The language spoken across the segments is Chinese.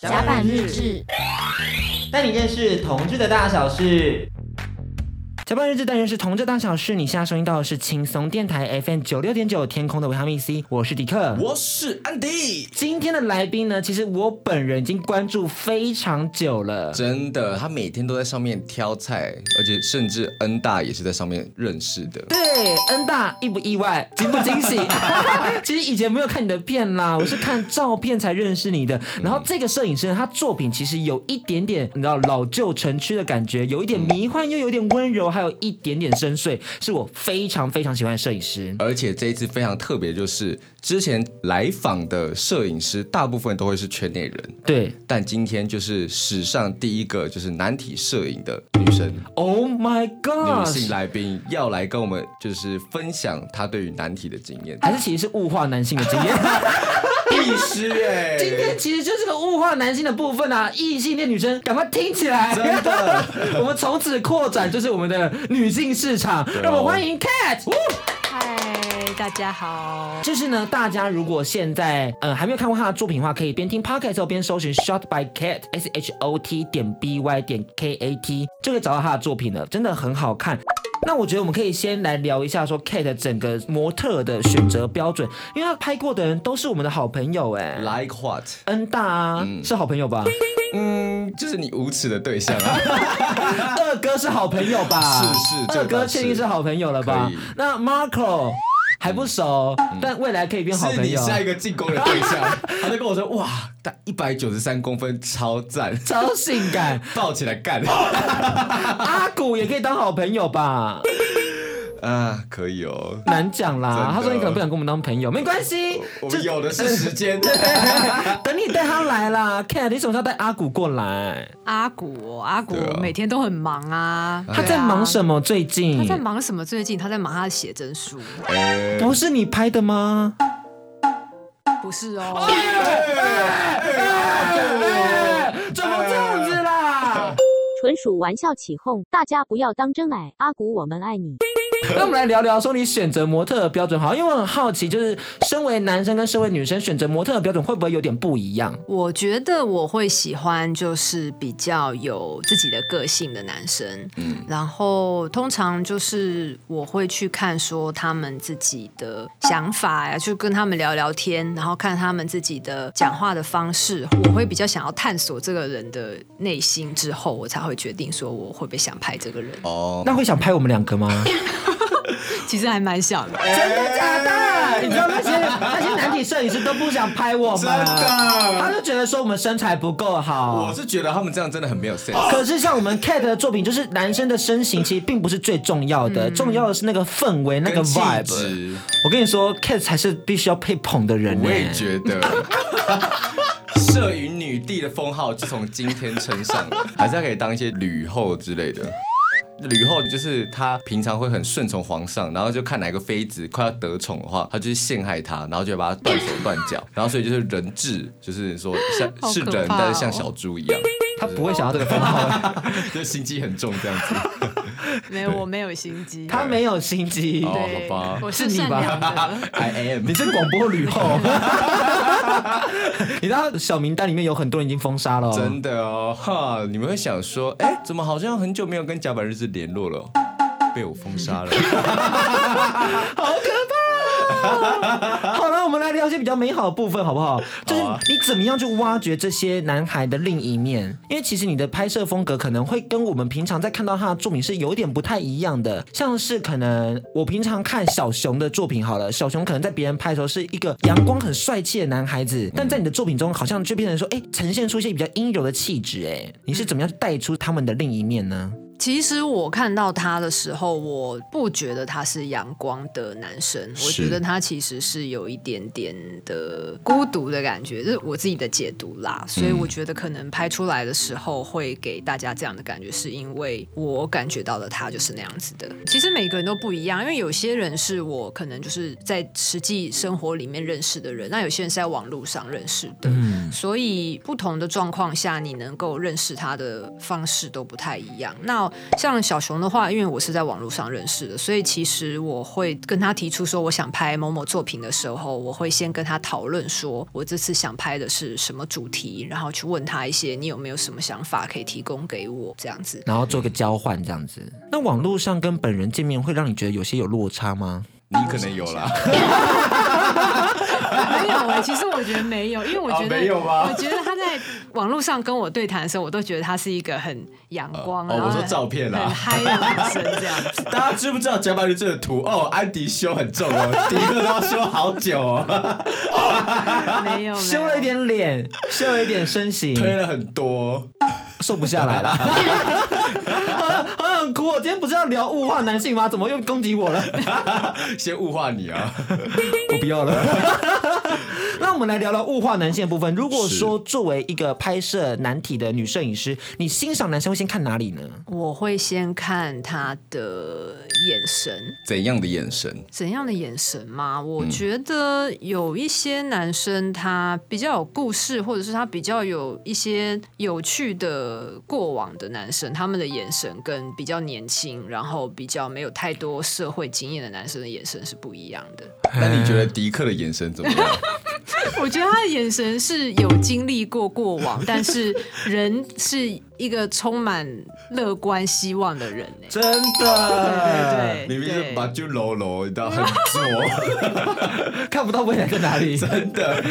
甲板日志，带你认识同志的大小事。甲板日志单元是同志大小事，你现在收听到的是轻松电台 FM 九六点九天空的维他命 C，我是迪克，我是安迪。今天的来宾呢，其实我本人已经关注非常久了，真的，他每天都在上面挑菜，而且甚至恩大也是在上面认识的。对，恩大意不意外，惊不惊喜？其实以前没有看你的片啦，我是看照片才认识你的。然后这个摄影师呢，他作品其实有一点点，你知道老旧城区的感觉，有一点迷幻，又有点温柔。还有一点点深邃，是我非常非常喜欢的摄影师。而且这一次非常特别，就是之前来访的摄影师大部分都会是圈内人，对。但今天就是史上第一个就是男体摄影的女生，Oh my God！女性来宾要来跟我们就是分享她对于男体的经验，还是其实是物化男性的经验？必须哎！今天其实就是个物化男性的部分啊！异性恋女生赶快听起来，真的，我们从此扩展就是我们的女性市场。让我们欢迎 Cat。嗨，大家好。就是呢，大家如果现在呃还没有看过他的作品的话，可以边听 Podcast 时候边搜寻 Shot by Cat S H O T 点 B Y 点 K A T 就可以找到他的作品了，真的很好看。那我觉得我们可以先来聊一下说 Kate 整个模特的选择标准，因为他拍过的人都是我们的好朋友哎，Like what？恩大啊，嗯、是好朋友吧？嗯，就是你无耻的对象啊。二哥是好朋友吧？是是，二哥确定是好朋友了吧？那 Marco。还不熟，嗯、但未来可以变好朋友。下一个进攻的对象，他就跟我说：“哇，他一百九十三公分，超赞，超性感，抱起来干。”阿古也可以当好朋友吧？啊，可以哦，难讲啦。他说你可能不想跟我们当朋友，没关系，我们有的是时间。等你带他来啦，Cat，你什么时候带阿古过来？阿古，阿古每天都很忙啊。他在忙什么？最近他在忙什么？最近他在忙他的写真书。不是你拍的吗？不是哦。纯属玩笑起哄，大家不要当真哎。阿古，我们爱你。那我们来聊聊，说你选择模特的标准好，因为我很好奇，就是身为男生跟身为女生选择模特的标准会不会有点不一样？我觉得我会喜欢就是比较有自己的个性的男生，嗯，然后通常就是我会去看说他们自己的想法呀，就跟他们聊聊天，然后看他们自己的讲话的方式，我会比较想要探索这个人的内心之后，我才会决定说我会不会想拍这个人。哦，那会想拍我们两个吗？其实还蛮想的，真的假的？你知道那些那些男体摄影师都不想拍我们，真的，他就觉得说我们身材不够好。我是觉得他们这样真的很没有 sense。可是像我们 Cat 的作品，就是男生的身形其实并不是最重要的，重要的是那个氛围、那个 vibe。我跟你说，Cat 才是必须要配捧的人。我也觉得，摄影女帝的封号就从今天称上了，还是要可以当一些吕后之类的。吕后就是她平常会很顺从皇上，然后就看哪个妃子快要得宠的话，她就去陷害她，然后就把她断手断脚，然后所以就是人质，就是说像 是人，但是像小猪一样。她不会想要这个封号，就心机很重这样子。没有，我没有心机。他没有心机。哦，好吧，我是你吧？I am。你是广播女后。你知道小名单里面有很多人已经封杀了。真的哦，哈！你们会想说，哎，怎么好像很久没有跟甲板日志联络了？被我封杀了。好可怕。好了，我们来聊一些比较美好的部分，好不好？就是你怎么样去挖掘这些男孩的另一面？因为其实你的拍摄风格可能会跟我们平常在看到他的作品是有点不太一样的。像是可能我平常看小熊的作品，好了，小熊可能在别人拍的时候是一个阳光很帅气的男孩子，但在你的作品中好像就变成说，哎，呈现出一些比较阴柔的气质。哎，你是怎么样带出他们的另一面呢？其实我看到他的时候，我不觉得他是阳光的男生，我觉得他其实是有一点点的孤独的感觉，这是我自己的解读啦。所以我觉得可能拍出来的时候会给大家这样的感觉，是因为我感觉到了他就是那样子的。其实每个人都不一样，因为有些人是我可能就是在实际生活里面认识的人，那有些人是在网络上认识的，所以不同的状况下，你能够认识他的方式都不太一样。那后像小熊的话，因为我是在网络上认识的，所以其实我会跟他提出说我想拍某某作品的时候，我会先跟他讨论说我这次想拍的是什么主题，然后去问他一些你有没有什么想法可以提供给我这样子，然后做个交换这样子。那网络上跟本人见面会让你觉得有些有落差吗？你可能有啦。没有哎、欸，其实我觉得没有，因为我觉得、哦、没有吗？我觉得他在网络上跟我对谈的时候，我都觉得他是一个很阳光、呃、哦，我说照片啊，很嗨的男生这样子。大家知不知道贾宝玉这个图？哦，安迪修很重哦，迪克都要修好久哦。没有，修了一点脸，修了一点身形，推了很多，瘦不下来了。我今天不是要聊物化男性吗？怎么又攻击我了？先物化你啊！我不要了。那我们来聊聊物化男性的部分。如果说作为一个拍摄男体的女摄影师，你欣赏男生会先看哪里呢？我会先看他的眼神。怎样的眼神？怎样的眼神吗？我觉得有一些男生他比较有故事，或者是他比较有一些有趣的过往的男生，他们的眼神跟比较年轻，然后比较没有太多社会经验的男生的眼神是不一样的。那你觉得迪克的眼神怎么样？我觉得他的眼神是有经历过过往，但是人是一个充满乐观希望的人。真的，对对对，明明是把就喽喽，你知道很作，看不到未来在哪里，真的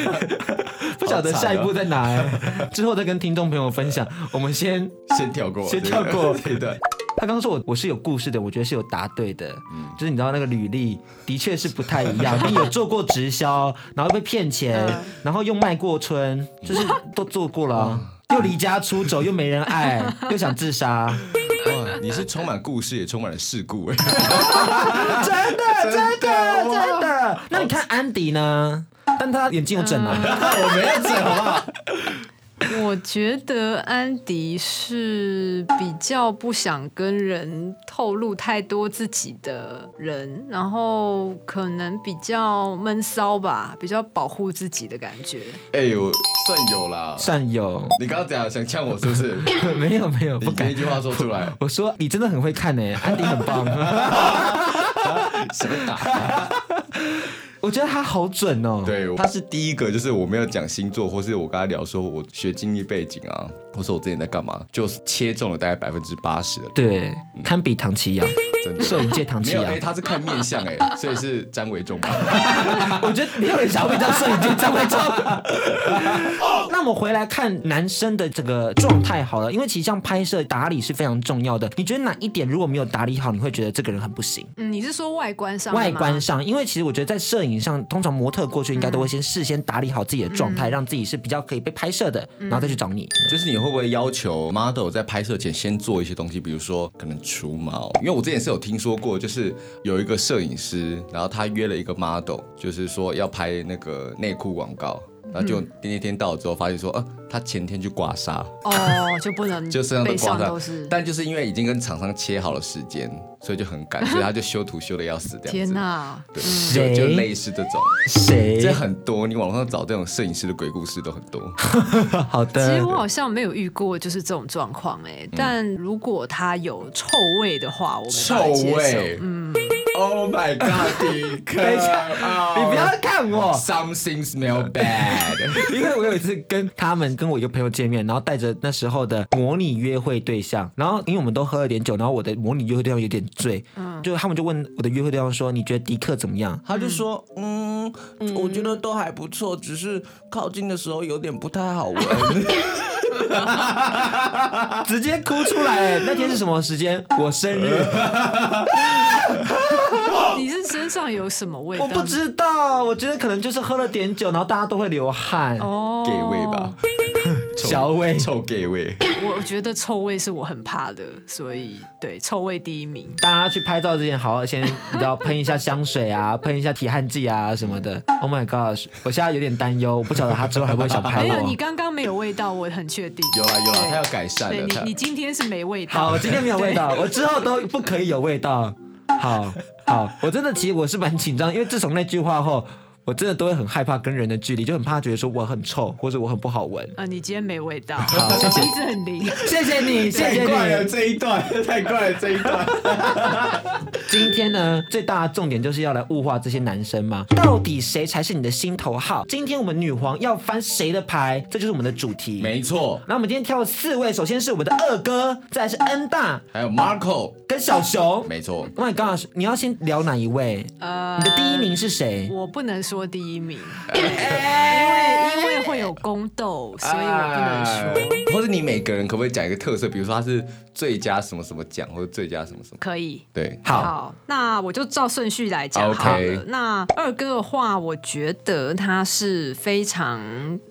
不晓得下一步在哪，之后再跟听众朋友分享。我们先先跳过，先跳过这一段。他刚刚说我我是有故事的，我觉得是有答对的，嗯，就是你知道那个履历的确是不太一样，你有做过直销，然后被骗钱，然后又卖过春，就是都做过了，又离家出走，又没人爱，又想自杀，哇，你是充满故事也充满了事故 哎，真的真的真的，那你看安迪呢？但他眼睛有整啊，我没有整好不好？我觉得安迪是比较不想跟人透露太多自己的人，然后可能比较闷骚吧，比较保护自己的感觉。哎呦，算有啦，算有。你刚刚讲想呛我是不是？没有没有，不敢一句话说出来。我说你真的很会看呢，安迪很棒。什么打？我觉得他好准哦，对，他是第一个，就是我没有讲星座，或是我跟他聊说我学经历背景啊，或是我之前在干嘛，就是切中了大概百分之八十的，对，堪比唐綺阳，真的，摄影界唐綺阳，哎，他是看面相哎，所以是张维中吧？我觉得没有人想要被叫摄影界张维中。那我们回来看男生的这个状态好了，因为其实像拍摄打理是非常重要的，你觉得哪一点如果没有打理好，你会觉得这个人很不行？嗯，你是说外观上？外观上，因为其实我觉得在摄影上，通常模特过去应该都会先事先打理好自己的状态，嗯、让自己是比较可以被拍摄的，嗯、然后再去找你。就是你会不会要求 model 在拍摄前先做一些东西，比如说可能除毛？因为我之前是有听说过，就是有一个摄影师，然后他约了一个 model，就是说要拍那个内裤广告。然后就那天到了之后，发现说，呃，他前天去刮痧，哦，就不能 就身上都刮痧，但就是因为已经跟厂商切好了时间，所以就很赶，所以他就修图修的要死这样子。天哪，对，就就类似这种，谁？这很多，你网上找这种摄影师的鬼故事都很多。好的，其实我好像没有遇过就是这种状况哎，但如果他有臭味的话，我们臭味，嗯。Oh my god！迪克，等一下，你不要看我。Something smell bad。因为我有一次跟他们跟我一个朋友见面，然后带着那时候的模拟约会对象，然后因为我们都喝了点酒，然后我的模拟约会对象有点醉，嗯，就他们就问我的约会对象说：“你觉得迪克怎么样？”他就说：“嗯，我觉得都还不错，只是靠近的时候有点不太好闻。” 直接哭出来！那天是什么时间？我生日。身上有什么味道？我不知道，我觉得可能就是喝了点酒，然后大家都会流汗。哦，gay 味吧，小味，臭 gay 味。我觉得臭味是我很怕的，所以对臭味第一名。大家去拍照之前，好好先你知道喷一下香水啊，喷一下体汗剂啊什么的。Oh my gosh，我现在有点担忧，我不晓得他之后还会不会想拍我。没有，你刚刚没有味道，我很确定。有啊有啊，他要改善了。你你今天是没味道。好，我今天没有味道，我之后都不可以有味道。好好，我真的其实我是蛮紧张，因为自从那句话后，我真的都会很害怕跟人的距离，就很怕觉得说我很臭或者我很不好闻。啊，你今天没味道，好，谢谢，鼻子很灵，谢谢你，谢谢你。这一段太怪了，这一段。今天呢，最大的重点就是要来物化这些男生嘛，到底谁才是你的心头好？今天我们女皇要翻谁的牌？这就是我们的主题。没错。那我们今天挑了四位，首先是我们的二哥，再来是恩大，还有 Marco 跟小熊。没错。Oh my god，你要先聊哪一位？呃，你的第一名是谁？我不能说第一名，因为因为会有宫斗，所以我不能说。或者你每个人可不可以讲一个特色？比如说他是最佳什么什么奖，或者最佳什么什么？可以。对，好。好，那我就照顺序来讲好了。Okay. 那二哥的话，我觉得他是非常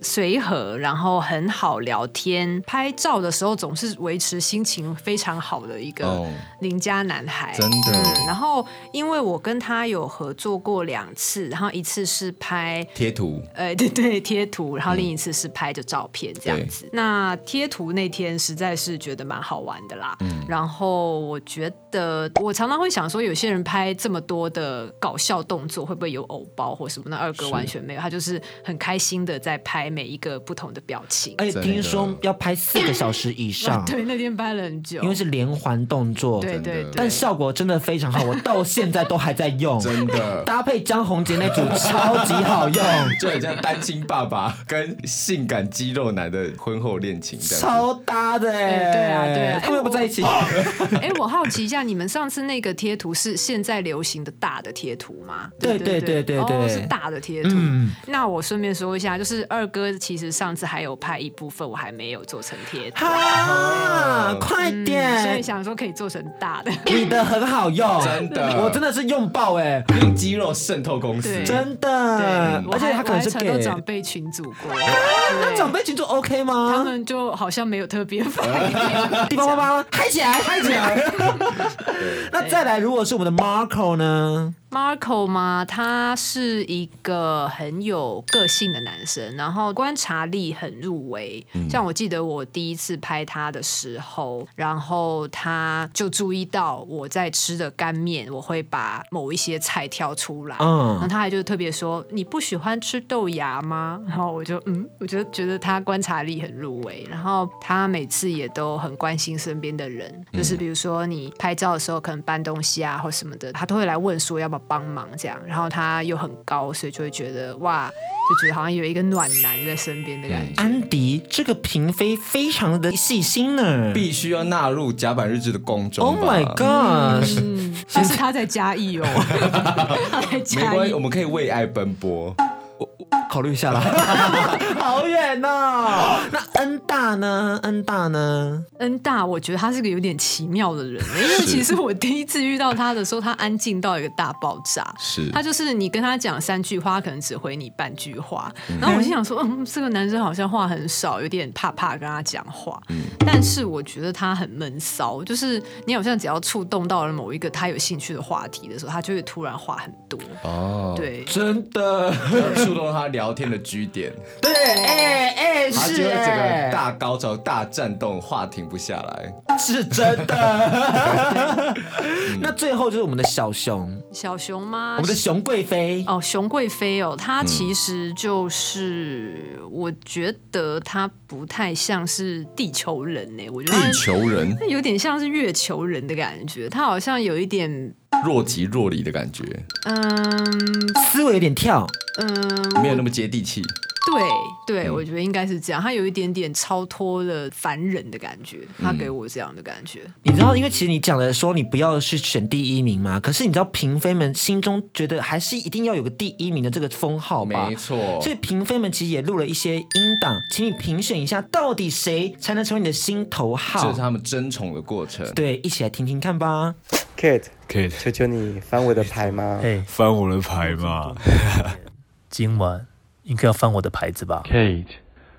随和，然后很好聊天，拍照的时候总是维持心情非常好的一个邻家男孩。真的。嗯。然后，因为我跟他有合作过两次，然后一次是拍贴图，哎，对对，贴图，然后另一次是拍的照片这样子。嗯、那贴图那天实在是觉得蛮好玩的啦。嗯。然后我觉得，我常常会想说，有些人拍这么多的搞笑动作，会不会有偶包或什么？那二哥完全没有，他就是很开心的在拍每一个不同的表情。而且，听说要拍四个小时以上。对，那天拍了很久，因为是连环动作。对对对。但效果真的非常好，我到现在都还在用。真的。搭配张宏杰那组 超级好用，就很像单亲爸爸跟性感肌肉男的婚后恋情，超搭的哎。对啊对啊，他们又不在一起。哎，我好奇一下，你们上次那个贴图是现在流行的大的贴图吗？对对对对对，是大的贴图。那我顺便说一下，就是二哥其实上次还有拍一部分，我还没有做成贴图。哈，快点！所以想说可以做成大的。你的很好用，真的，我真的是用爆哎，用肌肉渗透公司，真的。而且他可能是给长辈群组过，那长辈群组 OK 吗？他们就好像没有特别反应。第八八八，嗨起来，嗨起来！那再来，如果是我们的 Marco 呢？Marco 吗？他是一个很有个性的男生，然后观察力很入微。嗯、像我记得我第一次拍他的时候，然后他就注意到我在吃的干面，我会把某一些菜挑出来。嗯，然后他还就特别说：“你不喜欢吃豆芽吗？”然后我就嗯，我就觉得他观察力很入微。然后他每次也都很关心身边的人，嗯、就是比如说你拍照的时候可能搬东西啊或什么的，他都会来问说要不要。帮忙这样，然后他又很高，所以就会觉得哇，就觉得好像有一个暖男在身边的感觉。安迪这个嫔妃非常的细心呢，必须要纳入甲板日志的宫中。Oh my god！嗯，但是他在嘉义哦，他在嘉义，没关系，我们可以为爱奔波。考虑一下啦，好远哦。那恩大呢？恩大呢？恩大，我觉得他是个有点奇妙的人，因为其实我第一次遇到他的时候，他安静到一个大爆炸。是，他就是你跟他讲三句话，可能只回你半句话。然后我心想说，嗯，这个男生好像话很少，有点怕怕跟他讲话。嗯，但是我觉得他很闷骚，就是你好像只要触动到了某一个他有兴趣的话题的时候，他就会突然话很多。哦，对，真的 触动他。聊天的据点，对，哎哎，是，他觉得整个大高潮、大战斗，话停不下来，是真的。那最后就是我们的小熊，小熊吗？我们的熊贵妃哦，熊贵妃哦，她其实就是，我觉得她不太像是地球人呢，我觉得地球人，有点像是月球人的感觉，她好像有一点。若即若离的感觉，嗯，思维有点跳，嗯，没有那么接地气。对对，我觉得应该是这样。他有一点点超脱了凡人的感觉，他给我这样的感觉。你知道，因为其实你讲的说你不要去选第一名嘛，可是你知道嫔妃们心中觉得还是一定要有个第一名的这个封号吧？没错。所以嫔妃们其实也录了一些音档，请你评选一下，到底谁才能成为你的心头号？这是他们争宠的过程。对，一起来听听看吧。Kate，Kate，求求你翻我的牌吗？嘿，翻我的牌吗？今晚应该要翻我的牌子吧？Kate，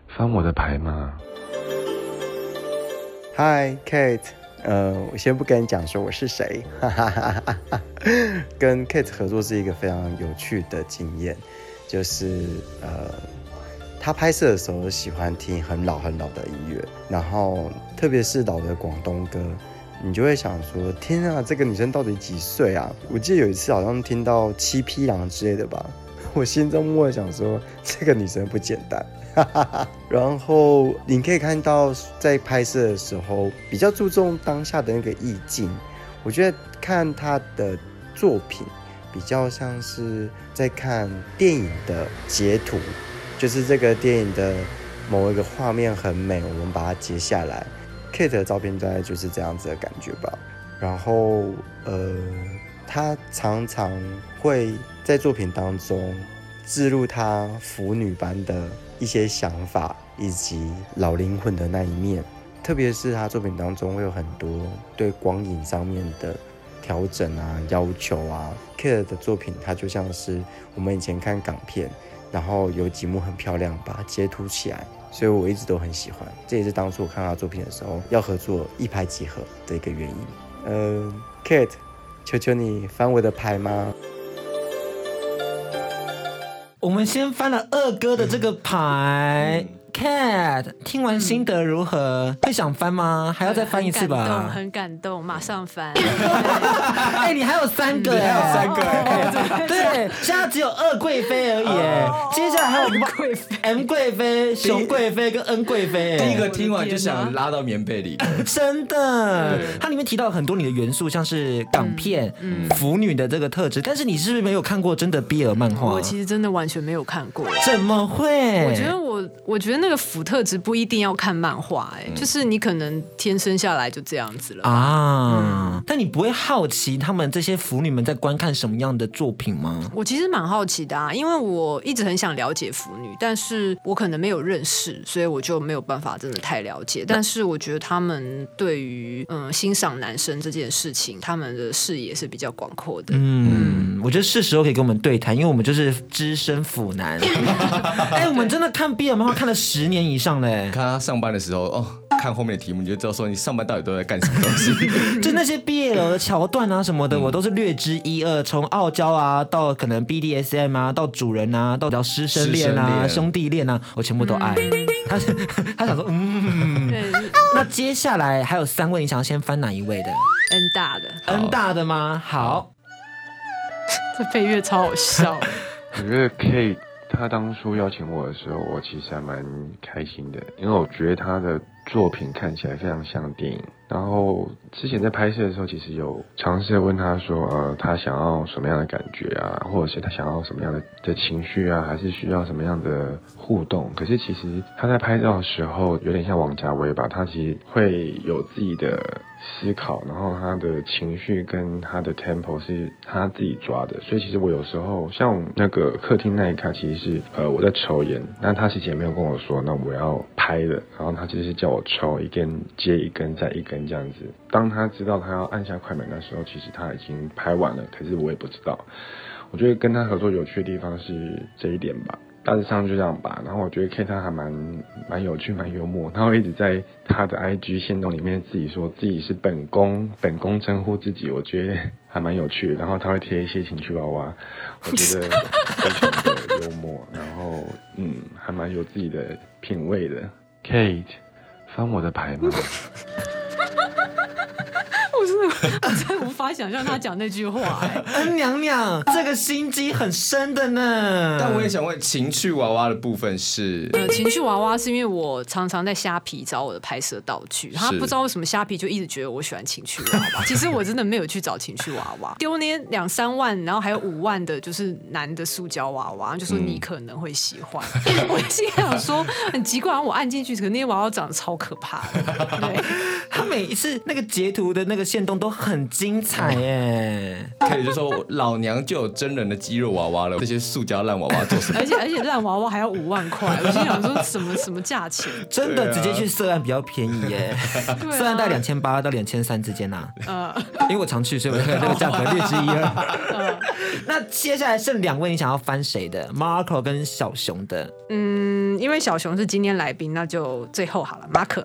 翻我的牌吗？Hi，Kate，呃，我先不跟你讲说我是谁，哈哈哈哈哈。跟 Kate 合作是一个非常有趣的经验，就是呃，他拍摄的时候喜欢听很老很老的音乐，然后特别是老的广东歌。你就会想说：天啊，这个女生到底几岁啊？我记得有一次好像听到七匹狼之类的吧，我心中默想说，这个女生不简单。然后你可以看到，在拍摄的时候比较注重当下的那个意境。我觉得看她的作品，比较像是在看电影的截图，就是这个电影的某一个画面很美，我们把它截下来。Kate 的照片大概就是这样子的感觉吧。然后，呃，她常常会在作品当中置入她腐女般的。一些想法以及老灵魂的那一面，特别是他作品当中会有很多对光影上面的调整啊、要求啊。Kate 的作品，它就像是我们以前看港片，然后有几幕很漂亮，把它截图起来，所以我一直都很喜欢。这也是当初我看他作品的时候要合作一拍即合的一个原因。嗯，Kate，求求你翻我的牌吗？我们先翻了二哥的这个牌。嗯 Cat 听完心得如何？会想翻吗？还要再翻一次吧。很感动，很感动，马上翻。哎，你还有三个哎，还有三个哎。对，现在只有二贵妃而已哎。接下来还有什么贵妃、M 贵妃、熊贵妃跟 N 贵妃。第一个听完就想拉到棉被里。真的，它里面提到很多你的元素，像是港片、腐女的这个特质。但是你是不是没有看过真的 BL 漫画？我其实真的完全没有看过。怎么会？我觉得我，我觉得那。个腐特质不一定要看漫画，哎，就是你可能天生下来就这样子了啊。嗯、但你不会好奇他们这些腐女们在观看什么样的作品吗？我其实蛮好奇的啊，因为我一直很想了解腐女，但是我可能没有认识，所以我就没有办法真的太了解。但是我觉得他们对于嗯欣赏男生这件事情，他们的视野是比较广阔的。嗯，嗯我觉得是时候可以跟我们对谈，因为我们就是资深腐男。哎、欸，我们真的看 BL 漫画看了十。十年以上嘞！看他上班的时候哦，看后面的题目你就知道说你上班到底都在干什么东西。就那些 BL 的桥段啊什么的，嗯、我都是略知一二。从傲娇啊，到可能 BDSM 啊，到主人啊，到叫师生恋啊、兄弟恋啊，我全部都爱。嗯、他 他想说，嗯。对那接下来还有三位，你想要先翻哪一位的？N 大的，N 大的吗？好，这配乐超好笑。我觉得 K。他当初邀请我的时候，我其实还蛮开心的，因为我觉得他的作品看起来非常像电影。然后之前在拍摄的时候，其实有尝试问他说，呃，他想要什么样的感觉啊，或者是他想要什么样的的情绪啊，还是需要什么样的互动？可是其实他在拍照的时候，有点像王家卫吧，他其实会有自己的思考，然后他的情绪跟他的 tempo 是他自己抓的。所以其实我有时候像那个客厅那一刻，其实是呃我在抽烟，那他其实也没有跟我说，那我要拍的，然后他其实是叫我抽一根接一根再一根。这样子，当他知道他要按下快门的时候，其实他已经拍完了，可是我也不知道。我觉得跟他合作有趣的地方是这一点吧，大致上就这样吧。然后我觉得 K 他还蛮蛮有趣、蛮幽默，他会一直在他的 IG 线动里面自己说自己是本宫，本宫称呼自己，我觉得还蛮有趣的。然后他会贴一些情趣娃娃，我觉得非常的幽默，然后嗯，还蛮有自己的品味的。Kate，翻我的牌吗？我真无法想象他讲那句话，哎，恩娘娘，这个心机很深的呢。但我也想问，情趣娃娃的部分是？呃，情趣娃娃是因为我常常在虾皮找我的拍摄道具，他不知道为什么虾皮就一直觉得我喜欢情趣娃娃。其实我真的没有去找情趣娃娃，丢那两三万，然后还有五万的，就是男的塑胶娃娃，就说你可能会喜欢。嗯、我心想说很奇怪，我按进去，可那些娃娃。长得超可怕的。对，他每一次那个截图的那个线动都很精彩耶，可以就说老娘就有真人的肌肉娃娃了，这些塑胶烂娃娃做什么？而且而且烂娃娃还要五万块，我心想说什么什么价钱？真的直接去涉案比较便宜耶，色按大概两千八到两千三之间呐。呃，因为我常去，所以我看这个价格略知一二。那接下来剩两位，你想要翻谁的？Marco 跟小熊的。嗯，因为小熊是今天来宾，那就最后好了，Marco。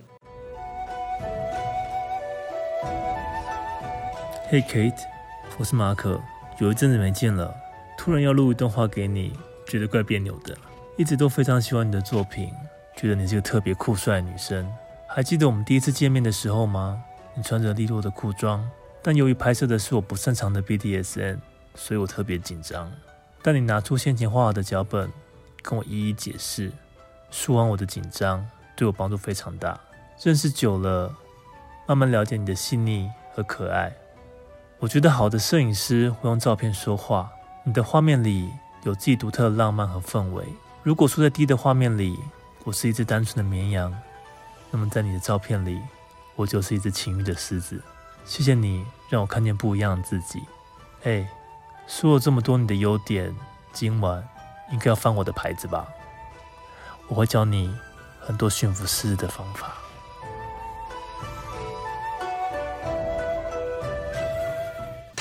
Hey Kate，我是马可，有一阵子没见了，突然要录一段话给你，觉得怪别扭的。一直都非常喜欢你的作品，觉得你是个特别酷帅的女生。还记得我们第一次见面的时候吗？你穿着利落的裤装，但由于拍摄的是我不擅长的 BDSM，所以我特别紧张。但你拿出先前画好的脚本，跟我一一解释，舒缓我的紧张，对我帮助非常大。认识久了，慢慢了解你的细腻和可爱。我觉得好的摄影师会用照片说话。你的画面里有自己独特的浪漫和氛围。如果说在低的画面里，我是一只单纯的绵羊，那么在你的照片里，我就是一只情欲的狮子。谢谢你让我看见不一样的自己。哎，说了这么多你的优点，今晚应该要翻我的牌子吧？我会教你很多驯服狮子的方法。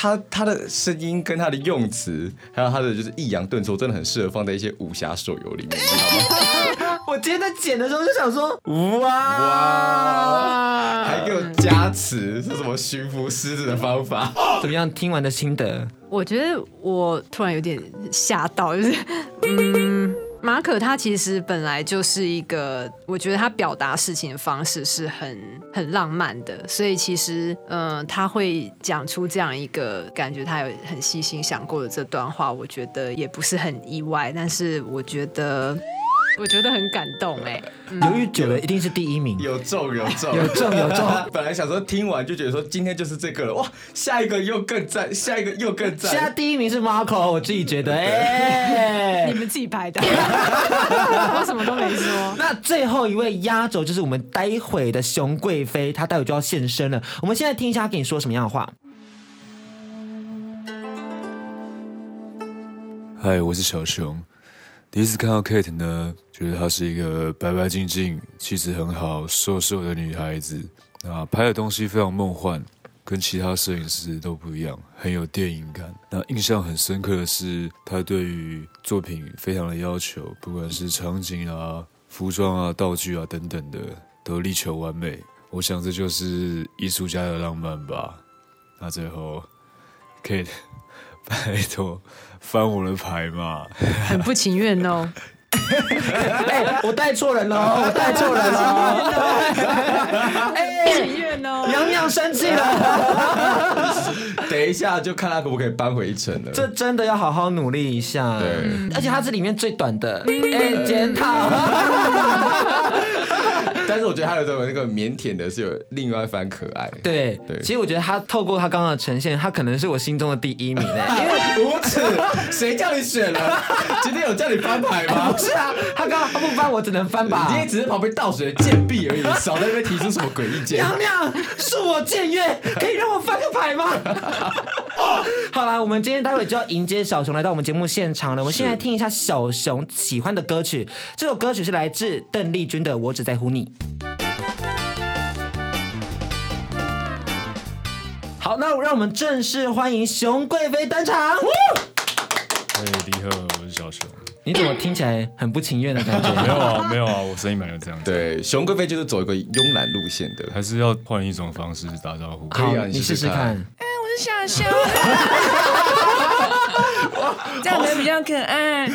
他他的声音跟他的用词，还有他的就是抑扬顿挫，真的很适合放在一些武侠手游里面，你知道吗？我今天在剪的时候就想说，哇，哇还给我加持，是什么驯服狮子的方法？怎么样？听完的心得？我觉得我突然有点吓到，就是嗯。马可他其实本来就是一个，我觉得他表达事情的方式是很很浪漫的，所以其实嗯、呃，他会讲出这样一个感觉，他有很细心想过的这段话，我觉得也不是很意外，但是我觉得。我觉得很感动哎，犹豫久了一定是第一名，有中有中有中有中。本来想说听完就觉得说今天就是这个了，哇，下一个又更赞，下一个又更赞。现在第一名是 Marco，我自己觉得 哎，你们自己排的，我什么都没说。那最后一位压轴就是我们待会的熊贵妃，她待会就要现身了。我们现在听一下她跟你说什么样的话。嗨，我是小熊。第一次看到 Kate 呢，觉得她是一个白白净净、气质很好、瘦瘦的女孩子啊，拍的东西非常梦幻，跟其他摄影师都不一样，很有电影感。那印象很深刻的是，她对于作品非常的要求，不管是场景啊、服装啊、道具啊等等的，都力求完美。我想这就是艺术家的浪漫吧。那最后，Kate。拜托，翻我的牌嘛！很不情愿哦。哎，我带错人了，我带错人了。哎，情愿哦。娘娘生气了。等一下就看他可不可以扳回一城了。这真的要好好努力一下。对，而且他是里面最短的。哎，检讨。但是我觉得他的这种那个腼腆的是有另外一番可爱。对对，其实我觉得他透过他刚刚的呈现，他可能是我心中的第一名哎。因 为如此，谁叫你选了？今天有叫你翻牌吗？不是啊，他刚刚他不翻，我只能翻吧。你今天只是旁边倒水的贱婢而已，少在那边提出什么鬼意见。娘娘，恕我僭越，可以让我翻个牌吗？好啦，我们今天待会就要迎接小熊来到我们节目现场了。我们先来听一下小熊喜欢的歌曲，这首歌曲是来自邓丽君的《我只在乎你》。好，那让我们正式欢迎熊贵妃登场。嘿，你好，我是小熊。你怎么听起来很不情愿的感觉？没有啊，没有啊，我声音本来就这样。对，熊贵妃就是走一个慵懒路线的，还是要换一种方式打招呼？可以啊，你试试看。哎，我是小熊。这样子比较可爱。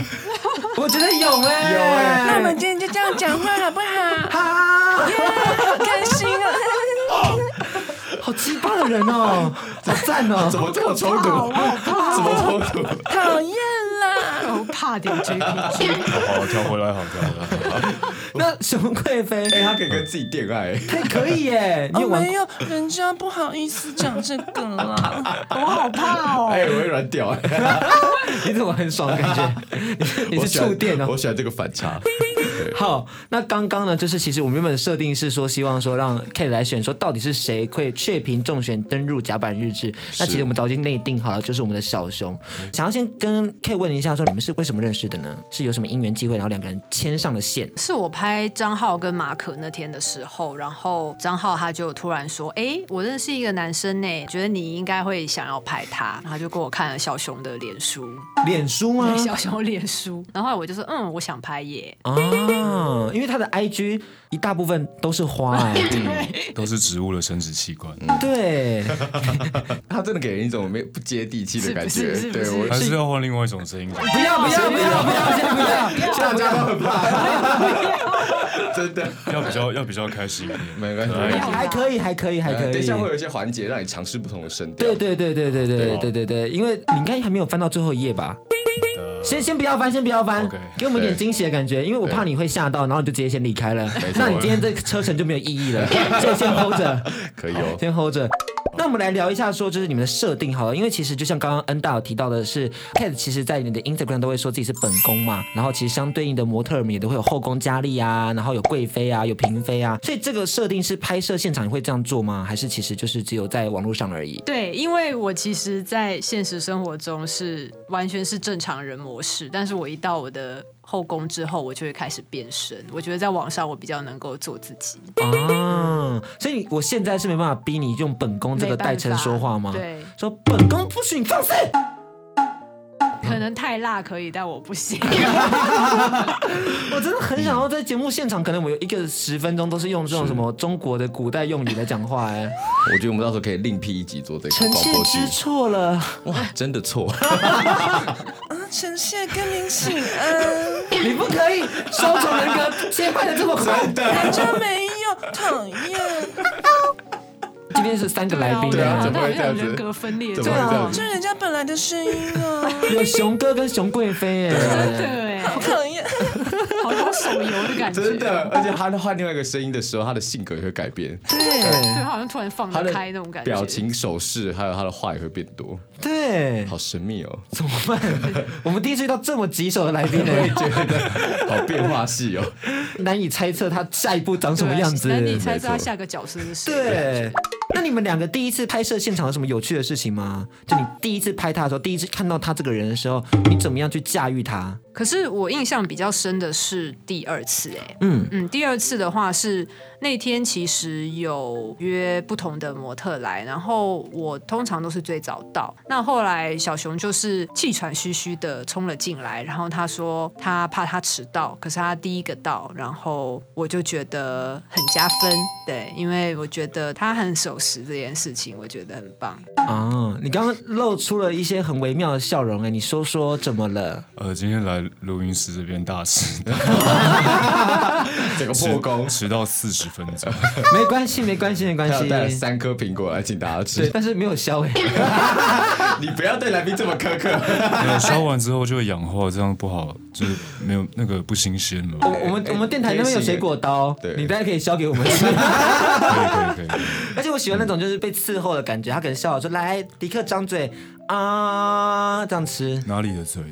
我觉得有哎，有哎。那我们今天就这样讲话好不好？好。开心啊！好奇葩的人哦，好赞哦！怎么这么冲突？怎么冲突？讨厌怕点 JPG。好，跳回来，好跳回来。那熊贵妃，哎，他可以跟自己恋爱，他可以耶！你没有，人家不好意思讲这个啦，我好怕哦。哎，我会软掉哎。你怎么很爽的感觉？你是触电哦。我喜欢这个反差。好，那刚刚呢，就是其实我们原本设定是说，希望说让 Kate 来选，说到底是谁会雀屏中选登入甲板日志。那其实我们早已经内定好了，就是我们的小熊。想要先跟 Kate 问一下，说你们是为什么认识的呢？是有什么因缘机会，然后两个人牵上了线？是我拍张浩跟马可那天的时候，然后张浩他就突然说：“哎，我认识一个男生呢，觉得你应该会想要拍他。”然后就给我看了小熊的脸书，脸书吗？小熊脸书。然后我就说：“嗯，我想拍耶。”啊。嗯，因为他的 IG 一大部分都是花 哎，都是植物的生殖器官。对，他真的给人一种没不接地气的感觉。对，我还是要换另外一种声音。不要不要不要不要先不要，大家都很怕。真的要比较要比较开心，没关系，还可以还可以还可以。等一下会有一些环节让你尝试不同的声调。对对对对对对对对对，因为你应该还没有翻到最后一页吧？先先不要翻，先不要翻给我们一点惊喜的感觉，因为我怕你会吓到，然后你就直接先离开了。那你今天这个车程就没有意义了，就先 hold 着，可以哦。先 hold 着。那我们来聊一下，说就是你们的设定好了，因为其实就像刚刚恩大有提到的是，Kate 其实在你的 Instagram 都会说自己是本宫嘛，然后其实相对应的模特儿们也都会有后宫佳丽啊，然后有贵妃啊，有嫔妃啊，所以这个设定是拍摄现场你会这样做吗？还是其实就是只有在网络上而已？对，因为我其实，在现实生活中是完全是正常人模式，但是我一到我的后宫之后，我就会开始变身。我觉得在网上我比较能够做自己啊，所以我现在是没办法逼你用本宫这个代称说话吗？对，说本宫不许你放肆。可能太辣可以，但我不行。我真的很想要在节目现场，可能我有一个十分钟都是用这种什么中国的古代用语来讲话哎。我觉得我们到时候可以另辟一集做这个。臣妾知错了，哇，真的错。啊，臣妾跟您请安。你不可以双重人格切换的这么快的。人家没有，讨厌。今天是三个来宾，对啊，怎么会这样子？人格分裂，对啊，这是人家本来的声音啊。有熊哥跟熊贵妃，哎，真的哎，好讨厌，好像手游的感觉。真的，而且他换另外一个声音的时候，他的性格也会改变。对，对，好像突然放得开那种感觉。表情、手势，还有他的话也会变多。对，好神秘哦，怎么办？我们第一次遇到这么棘手的来宾，我也觉得好变化戏哦，难以猜测他下一步长什么样子，难以猜测他下个角色是谁。对。那你们两个第一次拍摄现场有什么有趣的事情吗？就你第一次拍他的时候，第一次看到他这个人的时候，你怎么样去驾驭他？可是我印象比较深的是第二次，哎，嗯嗯，第二次的话是那天其实有约不同的模特来，然后我通常都是最早到。那后来小熊就是气喘吁吁的冲了进来，然后他说他怕他迟到，可是他第一个到，然后我就觉得很加分，对，因为我觉得他很守时这件事情，我觉得很棒。啊，你刚刚露出了一些很微妙的笑容，哎，你说说怎么了？呃，今天来。录音室这边大迟，这个破功，迟到四十分钟。没关系，没关系，没关系。带了三颗苹果来请大家吃，对，但是没有削哎。你不要对来宾这么苛刻。削完之后就会氧化，这样不好，就是没有那个不新鲜了。我我们我们电台那边有水果刀，对，你大家可以削给我们吃。可以可以可以。而且我喜欢那种就是被伺候的感觉，他可能笑了说：“来，迪克张嘴啊，这样吃。”哪里的嘴？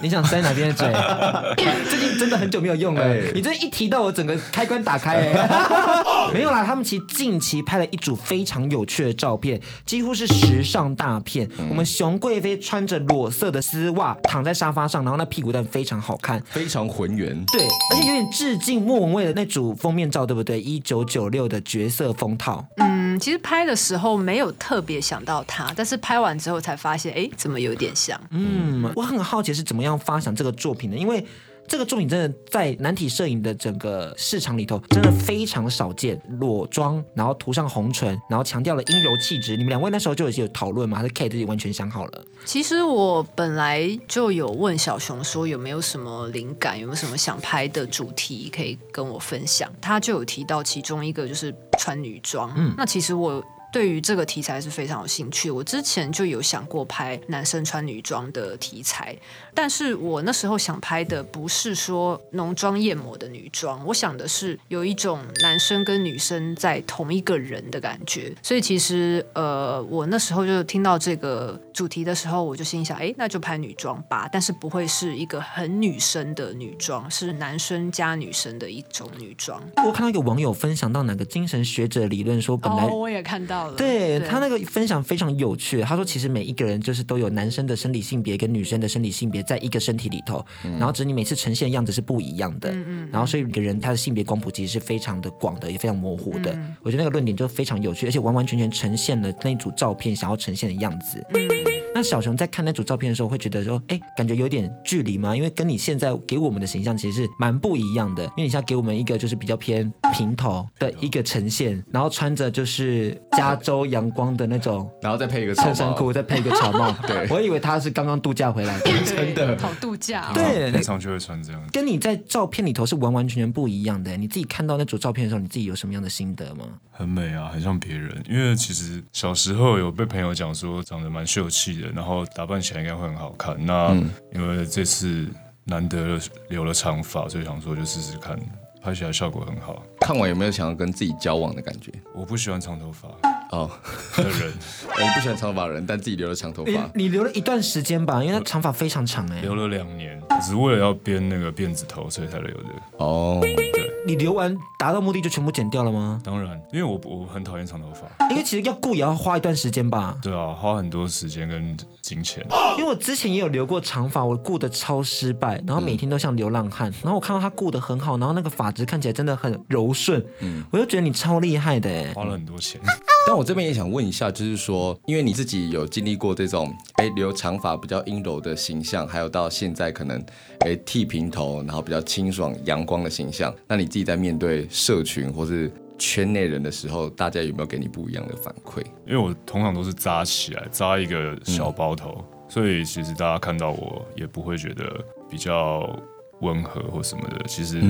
你想塞哪边的嘴？最近真的很久没有用了。欸、你这一提到我，整个开关打开、欸。没有啦，他们其实近期拍了一组非常有趣的照片，几乎是时尚大片。嗯、我们熊贵妃穿着裸色的丝袜躺在沙发上，然后那屁股蛋非常好看，非常浑圆。对，而且有点致敬莫文蔚的那组封面照，对不对？一九九六的角色封套。嗯，其实拍的时候没有特别想到他，但是拍完之后才发现，哎，怎么有点像？嗯，我很好奇是怎么。样发展这个作品的？因为这个作品真的在男体摄影的整个市场里头，真的非常少见。裸妆，然后涂上红唇，然后强调了阴柔气质。你们两位那时候就有有讨论吗？还是 Kate 自己完全想好了？其实我本来就有问小熊说有没有什么灵感，有没有什么想拍的主题可以跟我分享。他就有提到其中一个就是穿女装。嗯，那其实我。对于这个题材是非常有兴趣。我之前就有想过拍男生穿女装的题材，但是我那时候想拍的不是说浓妆艳抹的女装，我想的是有一种男生跟女生在同一个人的感觉。所以其实呃，我那时候就听到这个主题的时候，我就心想，哎，那就拍女装吧。但是不会是一个很女生的女装，是男生加女生的一种女装。我看到一个网友分享到哪个精神学者理论说，本来、哦、我也看到。对，对。他那个分享非常有趣，他说其实每一个人就是都有男生的生理性别跟女生的生理性别在一个身体里头，嗯、然后只是你每次呈现的样子是不一样的，嗯嗯，然后所以每个人他的性别光谱其实是非常的广的，也非常模糊的。嗯、我觉得那个论点就非常有趣，而且完完全全呈现了那一组照片想要呈现的样子。嗯、那小熊在看那组照片的时候，会觉得说，哎，感觉有点距离吗？因为跟你现在给我们的形象其实是蛮不一样的，因为你现在给我们一个就是比较偏平头的一个呈现，然后穿着就是加州阳光的那种，然后再配一个衬衫裤，再配一个草帽。对，我以为他是刚刚度假回来的，真的 好度假。对，平常就会穿这样。跟你在照片里头是完完全全不一样的。你自己看到那组照片的时候，你自己有什么样的心得吗？很美啊，很像别人。因为其实小时候有被朋友讲说长得蛮秀气的，然后打扮起来应该会很好看。那因为这次难得留了长发，所以想说就试试看，拍起来效果很好。看完有没有想要跟自己交往的感觉？我不喜欢长头发。哦，的人，我不喜欢长发人，但自己留了长头发。你，你留了一段时间吧，因为他长发非常长哎。留了两年，只是为了要编那个辫子头，所以才留的。哦，对。你留完达到目的就全部剪掉了吗？当然，因为我我很讨厌长头发。因为其实要顾也要花一段时间吧。对啊，花很多时间跟金钱。因为我之前也有留过长发，我顾得超失败，然后每天都像流浪汉。然后我看到他顾得很好，然后那个发质看起来真的很柔顺。嗯，我就觉得你超厉害的哎，花了很多钱。但我这边也想问一下，就是说，因为你自己有经历过这种，哎，留长发比较阴柔的形象，还有到现在可能，哎，剃平头，然后比较清爽阳光的形象，那你自己在面对社群或是圈内人的时候，大家有没有给你不一样的反馈？因为我通常都是扎起来，扎一个小包头，嗯、所以其实大家看到我也不会觉得比较温和或什么的，其实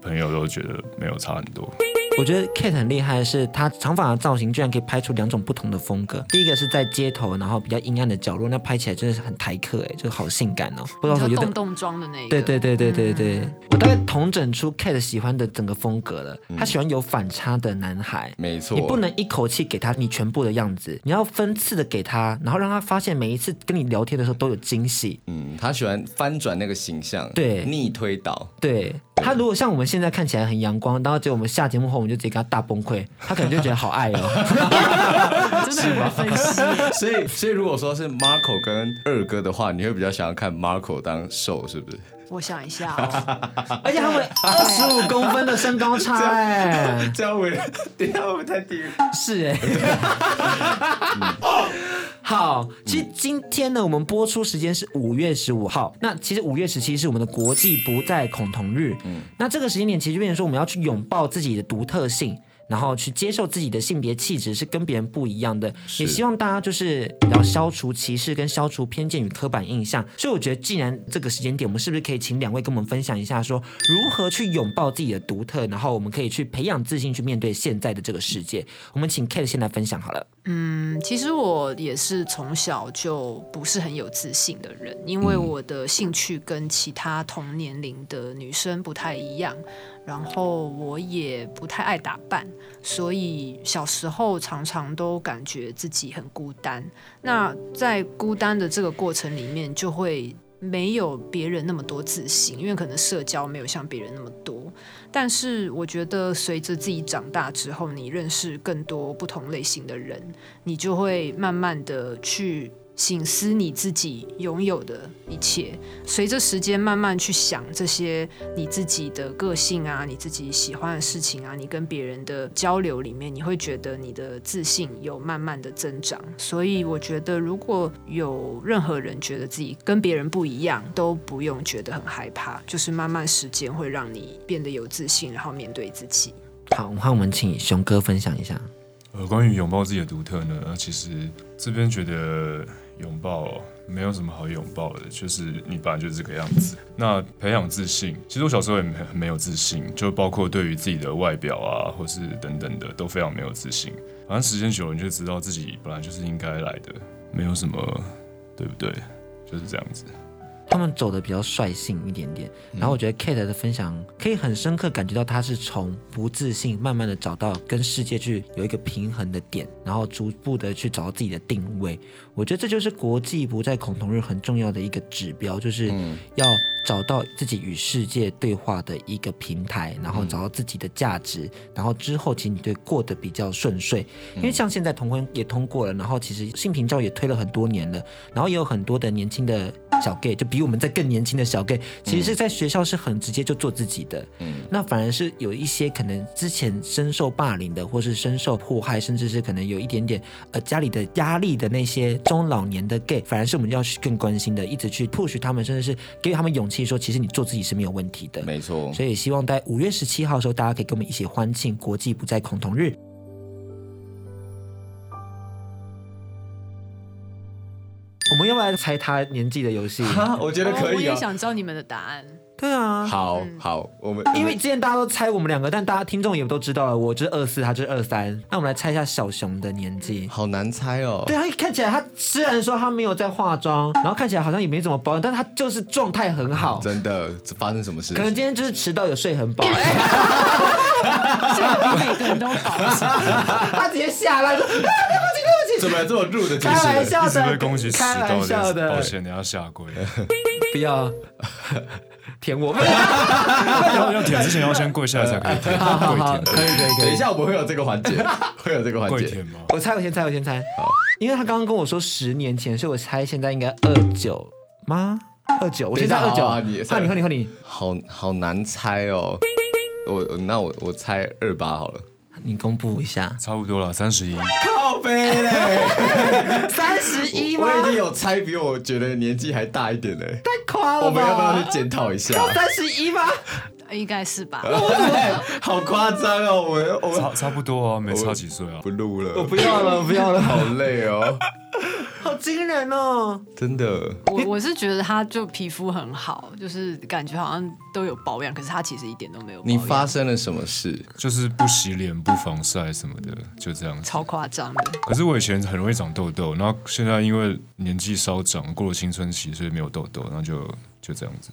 朋友都觉得没有差很多。我觉得 Kate 很厉害的是，她长发的造型居然可以拍出两种不同的风格。第一个是在街头，然后比较阴暗的角落，那拍起来真的是很台客哎，就好性感哦。不知道说有点洞洞装的那个。对对对对对对，嗯、我大概统整出 Kate 喜欢的整个风格了。他喜欢有反差的男孩，没错。你不能一口气给他你全部的样子，你要分次的给他，然后让他发现每一次跟你聊天的时候都有惊喜。嗯，他喜欢翻转那个形象，对，逆推倒，对。他如果像我们现在看起来很阳光，然后结果我们下节目后，我们就直接给他大崩溃，他可能就觉得好爱哦，真的很有分析。所以，所以如果说是 Marco 跟二哥的话，你会比较想要看 Marco 当受，是不是？我想一下哦，而且他们二十五公分的身高差哎，这样我 等下我们太低了，是哎。好，其实今天呢，我们播出时间是五月十五号。那其实五月十七是我们的国际不再恐同日。嗯，那这个时间点其实就变成说，我们要去拥抱自己的独特性。然后去接受自己的性别气质是跟别人不一样的，也希望大家就是要消除歧视跟消除偏见与刻板印象。所以我觉得，既然这个时间点，我们是不是可以请两位跟我们分享一下，说如何去拥抱自己的独特，然后我们可以去培养自信，去面对现在的这个世界。我们请 Kate 先来分享好了。嗯，其实我也是从小就不是很有自信的人，因为我的兴趣跟其他同年龄的女生不太一样。然后我也不太爱打扮，所以小时候常常都感觉自己很孤单。那在孤单的这个过程里面，就会没有别人那么多自信，因为可能社交没有像别人那么多。但是我觉得随着自己长大之后，你认识更多不同类型的人，你就会慢慢的去。省思你自己拥有的一切，随着时间慢慢去想这些你自己的个性啊，你自己喜欢的事情啊，你跟别人的交流里面，你会觉得你的自信有慢慢的增长。所以我觉得，如果有任何人觉得自己跟别人不一样，都不用觉得很害怕，就是慢慢时间会让你变得有自信，然后面对自己。好，那我们请熊哥分享一下。呃，关于拥抱自己的独特呢，其实这边觉得。拥抱没有什么好拥抱的，就是你本来就是这个样子。那培养自信，其实我小时候也很没有自信，就包括对于自己的外表啊，或是等等的，都非常没有自信。反正时间久了，你就知道自己本来就是应该来的，没有什么，对不对？就是这样子。他们走的比较率性一点点，然后我觉得 Kate 的分享可以很深刻感觉到他是从不自信，慢慢的找到跟世界去有一个平衡的点，然后逐步的去找到自己的定位。我觉得这就是国际不再恐同日很重要的一个指标，就是要找到自己与世界对话的一个平台，然后找到自己的价值，然后之后其实你对过得比较顺遂。因为像现在同婚也通过了，然后其实性平教也推了很多年了，然后也有很多的年轻的小 gay 就比。比我们在更年轻的小 gay，其实是在学校是很直接就做自己的，嗯，那反而是有一些可能之前深受霸凌的，或是深受迫害，甚至是可能有一点点呃家里的压力的那些中老年的 gay，反而是我们要去更关心的，一直去 push 他们，甚至是给予他们勇气，说其实你做自己是没有问题的，没错。所以希望在五月十七号的时候，大家可以跟我们一起欢庆国际不再恐同日。我们们要不要来猜他年纪的游戏？我觉得可以、哦、我也想知道你们的答案。对啊，好好，我们因为之前大家都猜我们两个，但大家听众也都知道了，我就是二四，他就是二三。那我们来猜一下小熊的年纪，好难猜哦。对啊，看起来他虽然说他没有在化妆，然后看起来好像也没怎么保养，但他就是状态很好。真的，发生什么事？可能今天就是迟到，有睡很饱。现在每个人都饱，他直接下来说：“对不起，对不起。”怎么这么入的？开玩笑的，开玩笑的，抱歉，你要下跪，不要。舔我，要 要舔之前要先跪下来才可以舔。好好好，可以可以可以。等一下我们会有这个环节，会有这个环节。舔吗？我猜，我先猜，我先猜。好，因为他刚刚跟我说十年前，所以我猜现在应该二九吗？二九，我现在二九。啊，你，换你，换你，换你。好好难猜哦。我那我我猜二八好了。你公布一下，差不多了，三十一。靠北嘞，三十一吗？我已经有猜比我觉得年纪还大一点嘞，太夸了吧！我们要不要去检讨一下？三十一吗？应该是吧。好夸张哦，我我差差不多啊，没差几岁啊。不录了，我不要了，不要了，好累哦。好惊人哦！真的，我我是觉得他就皮肤很好，就是感觉好像都有保养，可是他其实一点都没有。你发生了什么事？就是不洗脸、不防晒什么的，就这样子。超夸张的。可是我以前很容易长痘痘，然后现在因为年纪稍长，过了青春期，所以没有痘痘，然后就就这样子。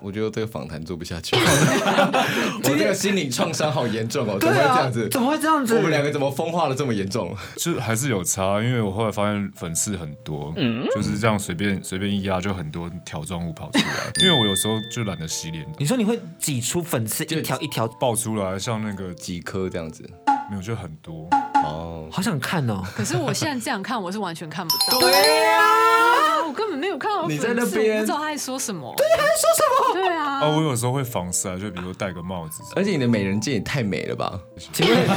我觉得这个访谈做不下去，我这个心理创伤好严重哦，怎么会这样子？怎么会这样子？我们两个怎么风化的这么严重？就还是有差，因为我后来发现粉刺很多，嗯，就是这样随便随便一压就很多条状物跑出来。因为我有时候就懒得洗脸。你说你会挤出粉刺一条一条爆出来，像那个几颗这样子？没有，就很多哦，好想看哦。可是我现在这样看，我是完全看不到。对呀。我根本没有看到，你在那边，我不知道他在说什么。对，他在说什么？对啊。哦，我有时候会防晒，就比如说戴个帽子。而且你的美人尖也太美了吧？请问，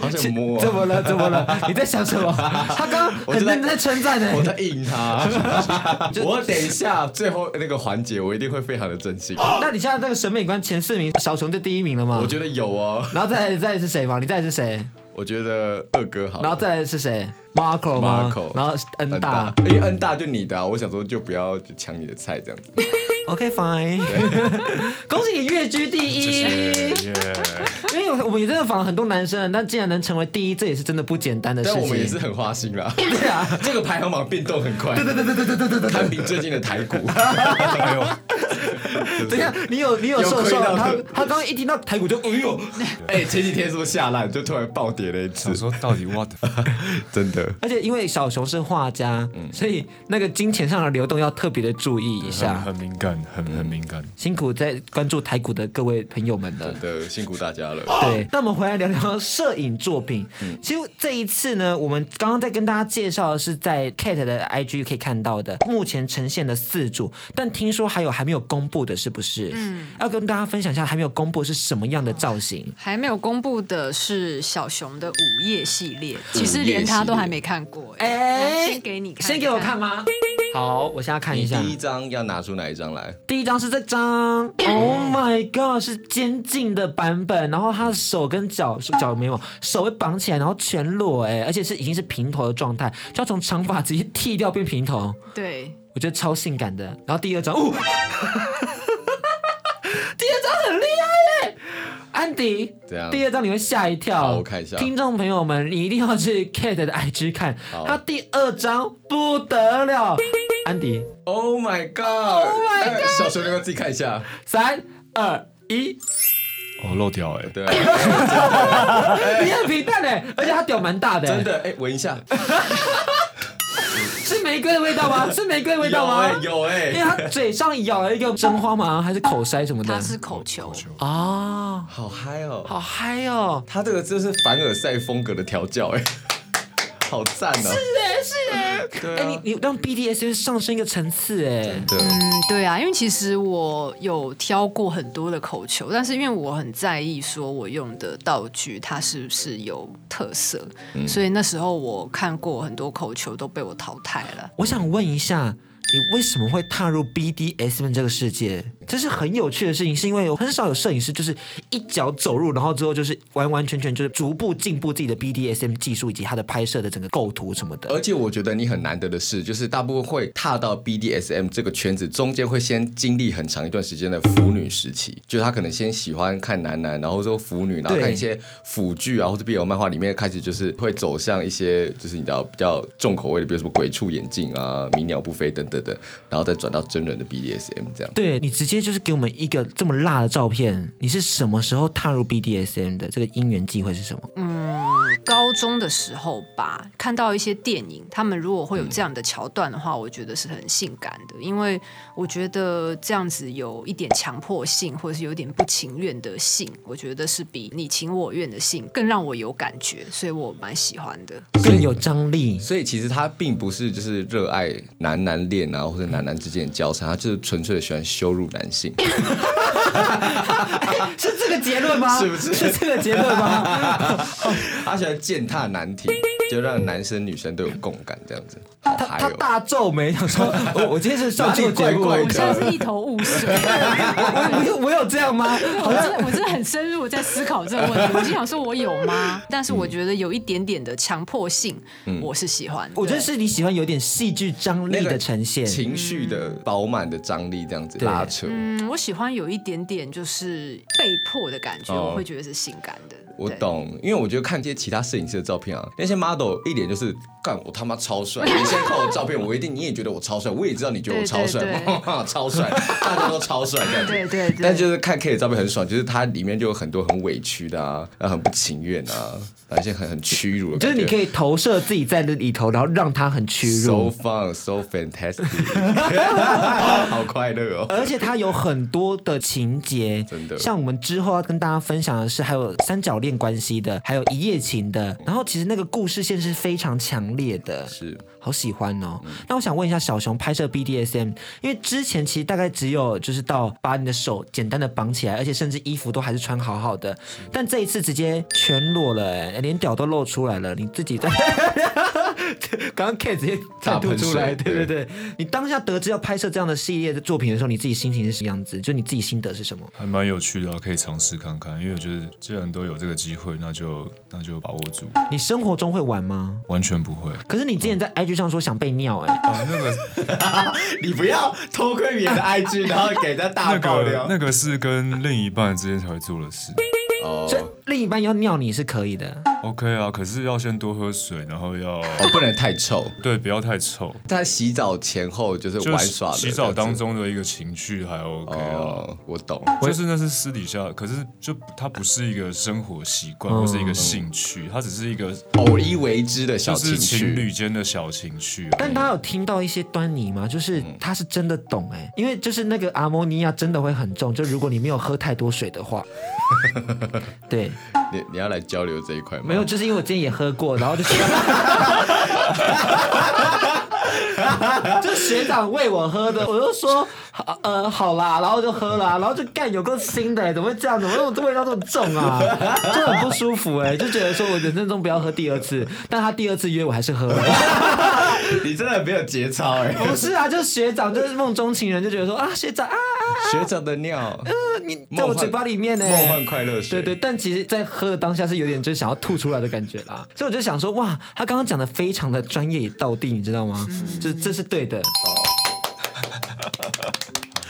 好想摸。怎么了？怎么了？你在想什么？他刚刚很认真在称赞呢。我在应他。我等一下最后那个环节，我一定会非常的真心。那你现在这个审美观前四名，小熊就第一名了吗？我觉得有哦。然后再来再来是谁吗？你再来是谁？我觉得二哥好。然后再来是谁？Marco 吗？Marco，然后 N 大，因为 N 大就你的啊，我想说就不要抢你的菜这样子。OK fine，恭喜你跃居第一。因为我们也真的访了很多男生，但既然能成为第一，这也是真的不简单的事情。但我们也是很花心啦。对啊，这个排行榜变动很快。对对对对对对对对，堪比最近的台股。等一下，你有你有受伤？他他刚刚一听到台股就哎呦，哎，前几天是不是下烂，就突然暴跌了一次？我说到底 what？真的。而且因为小熊是画家，所以那个金钱上的流动要特别的注意一下，很敏感，很很敏感。辛苦在关注台股的各位朋友们了，真的辛苦大家了。对，那我们回来聊聊摄影作品。其实这一次呢，我们刚刚在跟大家介绍的是在 Kate 的 IG 可以看到的，目前呈现的四组，但听说还有还没有公布的，是不是？嗯，要跟大家分享一下还没有公布是什么样的造型。还没有公布的是小熊的午夜系列，其实连他都还没看过。哎，先给你看，先给我看吗？好，我现在看一下。第一张要拿出哪一张来？第一张是这张。Oh my god，是监禁的版本，然后他的手跟脚脚没有，手会绑起来，然后全裸，哎，而且是已经是平头的状态，就要从长发直接剃掉变平头。对，我觉得超性感的。然后第二张，哦，第二张很厉害耶。安迪，第二张你会吓一跳。好，我看一下。听众朋友们，你一定要去 Kate 的 IG 看，他第二张不得了。安迪，Oh my God！Oh my God！小熊，你要自己看一下。三二一，哦，漏掉哎，对，你很平淡哎，而且他屌蛮大的，真的哎，闻一下。是玫瑰的味道吗？是玫瑰的味道吗？有哎，因为他嘴上咬了一个真花吗？还是口塞什么的？他是口球啊，好嗨哦，好嗨哦！他这个就是凡尔赛风格的调教哎，好赞哦！是哎，是哎，对哎，你你让 BDSM 上升一个层次哎，对，嗯，对啊，因为其实我有挑过很多的口球，但是因为我很在意说我用的道具它是不是有特色，所以那时候我看过很多口球都被我淘汰了。我想问一下，你为什么会踏入 BDSM 这个世界？这是很有趣的事情，是因为有很少有摄影师就是一脚走入，然后之后就是完完全全就是逐步进步自己的 BDSM 技术以及他的拍摄的整个构图什么的。而且我觉得你很难得的是，就是大部分会踏到 BDSM 这个圈子，中间会先经历很长一段时间的腐女时期，就是他可能先喜欢看男男，然后说腐女，然后看一些腐剧啊或者 BL 漫画里面开始就是会走向一些就是你知道比较重口味的，比如什么鬼畜眼镜啊、鸣鸟不飞等等的，然后再转到真人的 BDSM 这样。对，你直接就是给我们一个这么辣的照片，你是什么时候踏入 BDSM 的？这个因缘际会是什么？嗯，高中的时候吧，看到一些电影，他们如果会有这样的桥段的话，我觉得是很性感的，因为我觉得这样子有一点强迫性，或者是有点不情愿的性，我觉得是比你情我愿的性更让我有感觉，所以我蛮喜欢的，更有张力。所以其实他并不是就是热爱男男恋啊，或者男男之间的交叉，他就是纯粹的喜欢羞辱男性。是这个结论吗？是不是？是这个结论吗？他喜欢践踏难题，就让男生女生都有共感，这样子。他他大皱眉，想说：“ 我我今天是上节目，我现在是一头雾水。我有我有这样吗？我真的我真的很深入在思考这个问题。我就想说，我有吗？但是我觉得有一点点的强迫性，我是喜欢。我觉得是你喜欢有点戏剧张力的呈现，情绪的饱满的张力，这样子拉扯。嗯，我喜欢有一点点就是被迫的感觉，我会觉得是性感的。我懂，因为我觉得看这些其他摄影师的照片啊，那些 model 一脸就是干我他妈超帅。你现在看我照片，我一定你也觉得我超帅，我也知道你觉得我超帅，超帅，大家都超帅这样子。对对对。但就是看 K 的照片很爽，就是他里面就有很多很委屈的啊，然后很不情愿啊，而且很很屈辱的。就是你可以投射自己在那里头，然后让他很屈辱。So fun, so fantastic，好快乐哦！而且他有很多的情节，真的。像我们之后要跟大家分享的是，还有三角恋关系的，还有一夜情的。然后其实那个故事线是非常强烈的，是好喜欢哦。嗯、那我想问一下小熊，拍摄 BDSM，因为之前其实大概只有就是到把你的手简单的绑起来，而且甚至衣服都还是穿好好的，但这一次直接全裸了，哎，连屌都露出来了，你自己在。刚刚 K 直接再吐出来，对对对，你当下得知要拍摄这样的系列的作品的时候，你自己心情是什么样子？就你自己心得是什么？还蛮有趣的，可以尝试看看。因为我觉得既然都有这个机会，那就那就把握住。你生活中会玩吗？完全不会。可是你之前在 IG 上说想被尿，哎，哦，那个 你不要偷窥别人的 IG，然后给他大爆料。那个是跟另一半之间才会做的事。哦，所以另一半要尿你是可以的。OK 啊，可是要先多喝水，然后要哦，不能太臭，对，不要太臭。在洗澡前后就是玩耍，洗澡当中的一个情趣还 OK 啊，我懂。就是那是私底下，可是就它不是一个生活习惯或是一个兴趣，它只是一个偶一为之的小情趣，情侣间的小情趣。但他有听到一些端倪吗？就是他是真的懂哎，因为就是那个阿摩尼亚真的会很重，就如果你没有喝太多水的话，对。你你要来交流这一块吗？没有，就是因为我今天也喝过，然后就，就学长喂我喝的，我就说呃好啦，然后就喝了，然后就干有够新的，怎么会这样？怎么这种味道这么重啊？就很不舒服哎，就觉得说我人生中不要喝第二次，但他第二次约我还是喝了。你真的没有节操哎！不是啊，就是学长就是梦中情人，就觉得说啊学长啊，学长的尿，呃你在我嘴巴里面呢，梦幻快乐水，对对，但其实在喝的当下是有点就想要吐出来的感觉啦，所以我就想说哇，他刚刚讲的非常的专业也道地，你知道吗？这这是对的。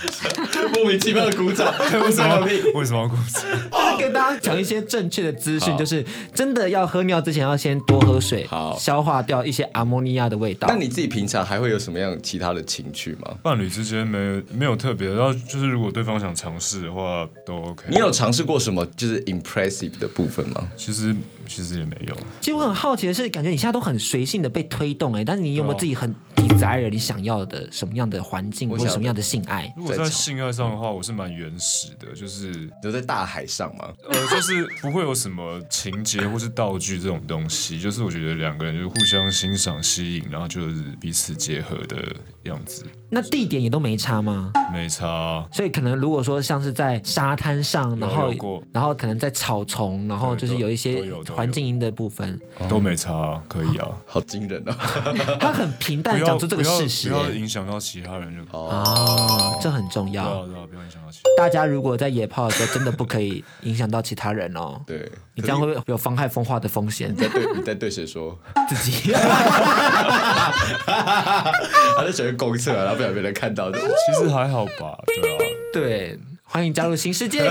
莫名其妙的鼓掌，为什么？为什么要鼓掌？就是跟大家讲一些正确的资讯，就是真的要喝尿之前要先多喝水，好消化掉一些阿摩尼亚的味道。那你自己平常还会有什么样其他的情趣吗？伴侣之间没有没有特别，然后就是如果对方想尝试的话都 OK。你有尝试过什么就是 impressive 的部分吗？其实其实也没有。其实我很好奇的是，感觉你现在都很随性的被推动哎，但是你有没有自己很 desire 你想要的什么样的环境或者什么样的性爱？如果在性爱上的话，我是蛮原始的，就是留在大海上嘛，呃，就是不会有什么情节或是道具这种东西，就是我觉得两个人就是互相欣赏、吸引，然后就是彼此结合的样子。那地点也都没差吗？没差，所以可能如果说像是在沙滩上，然后然后可能在草丛，然后就是有一些环境音的部分都没差，可以啊，好惊人啊！他很平淡讲出这个事实，不要影响到其他人就好啊，这很。重要。对啊对啊，不要影响到其他大家如果在野炮的时候，真的不可以影响到其他人哦。对，你这样会不会有妨害风化的风险？你在对你在对谁说？自己。他在选公厕，然后不想被人看到。其实还好吧，对啊。对。欢迎加入新世界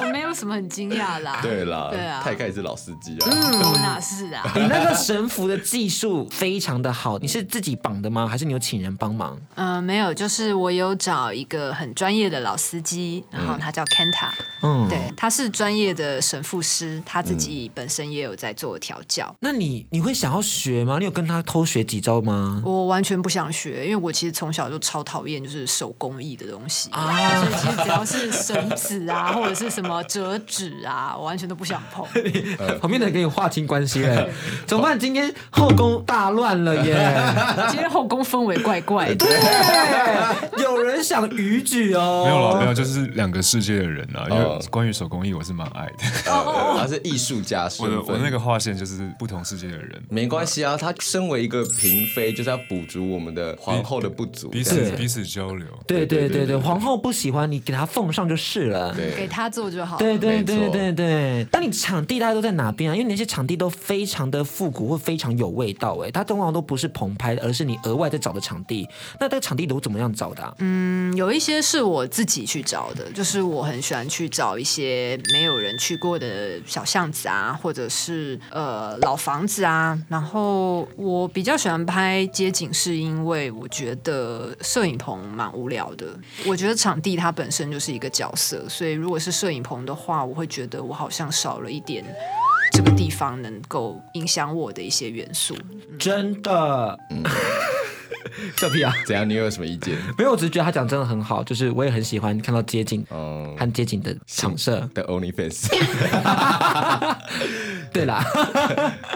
我没有什么很惊讶啦。对啦，对啊，泰凯也是老司机啊。嗯，我哪是啊？你那个神符的技术非常的好，你是自己绑的吗？还是你有请人帮忙？嗯、呃，没有，就是我有找一个很专业的老司机，然后他叫 Kenta。嗯，对，他是专业的神父师，他自己本身也有在做调教。嗯、那你你会想要学吗？你有跟他偷学几招吗？我完全不想学，因为我其实从小就超讨厌就是手工艺的东西啊。只要是绳子啊，或者是什么折纸啊，我完全都不想碰。旁边的人跟你划清关系了，怎么办？今天后宫大乱了耶！今天后宫氛围怪怪的。对，有人想逾矩哦。没有了，没有，就是两个世界的人啊。因为关于手工艺，我是蛮爱的。他是艺术家，我的我那个划线就是不同世界的人。没关系啊，他身为一个嫔妃，就是要补足我们的皇后的不足，彼此彼此交流。对对对对，皇后不喜欢你，给他奉上就是了，给他做就好。对对对对对。当你场地大家都在哪边啊？因为那些场地都非常的复古或非常有味道，哎，它通常都不是棚拍，而是你额外在找的场地。那这个场地都怎么样找的啊？嗯，有一些是我自己去找的，就是我很喜欢去找一些没有人去过的小巷子啊，或者是呃老房子啊。然后我比较喜欢拍街景，是因为我觉得摄影棚蛮无聊的。我觉得场地它本身就是一个角色，所以如果是摄影棚的话，我会觉得我好像少了一点这个地方能够影响我的一些元素。真的。嗯 笑屁啊！怎样？你有什么意见？没有，我只是觉得他讲真的很好，就是我也很喜欢看到街景，嗯，看街景的场设的 OnlyFans。对啦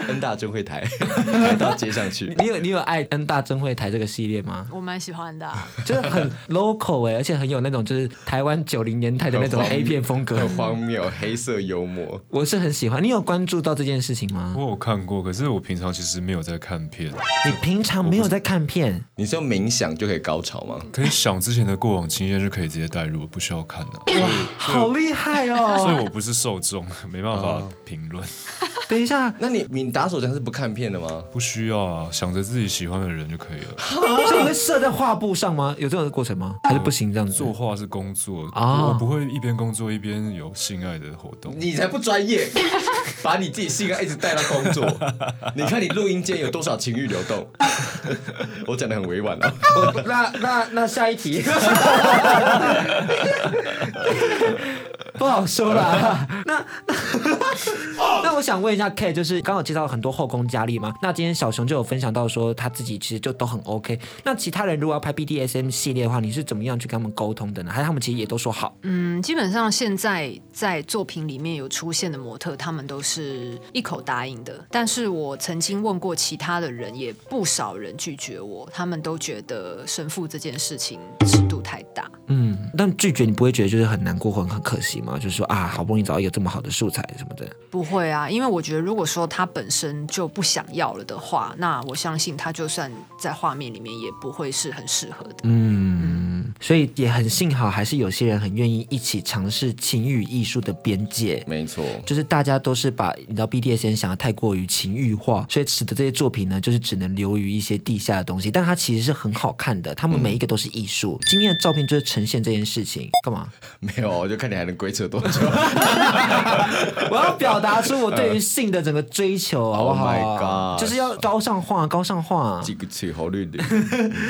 ，N 大真会台拍到街上去。你有你有爱 N 大真会台这个系列吗？我蛮喜欢的，就是很 local 哎，而且很有那种就是台湾九零年代的那种 A 片风格，很荒谬，黑色幽默。我是很喜欢。你有关注到这件事情吗？我有看过，可是我平常其实没有在看片。你平常没有在看片？你是用冥想就可以高潮吗？可以想之前的过往经验就可以直接带入，不需要看的。哇，好厉害哦！所以我不是受众，没办法评论。等一下，那你你打手枪是不看片的吗？不需要啊，想着自己喜欢的人就可以了。所以你会设在画布上吗？有这种过程吗？还是不行这样子？作画是工作啊，我不会一边工作一边有性爱的活动。你才不专业，把你自己性爱一直带到工作。你看你录音间有多少情欲流动？我讲的很委婉啊。那那那下一题。不好说啦。那 那，那我想问一下 K，就是刚好介绍了很多后宫佳丽嘛。那今天小熊就有分享到说他自己其实就都很 OK。那其他人如果要拍 BDSM 系列的话，你是怎么样去跟他们沟通的呢？还是他们其实也都说好？嗯，基本上现在在作品里面有出现的模特，他们都是一口答应的。但是我曾经问过其他的人，也不少人拒绝我，他们都觉得神父这件事情尺度太大。嗯，但拒绝你不会觉得就是很难过或很可惜吗？就是说啊，好不容易找到一个这么好的素材什么的，不会啊，因为我觉得如果说他本身就不想要了的话，那我相信他就算在画面里面也不会是很适合的。嗯，所以也很幸好，还是有些人很愿意一起尝试情欲艺术的边界。没错，就是大家都是把你知道 BDSM 想的太过于情欲化，所以使得这些作品呢，就是只能流于一些地下的东西。但它其实是很好看的，他们每一个都是艺术。嗯、今天的照片就是呈现这件事情，干嘛？没有，我就看你还能鬼扯多久。我要表达出我对于 性的整个追求，好不好？Oh 就是要高尚化，高尚化。这个词好绿的。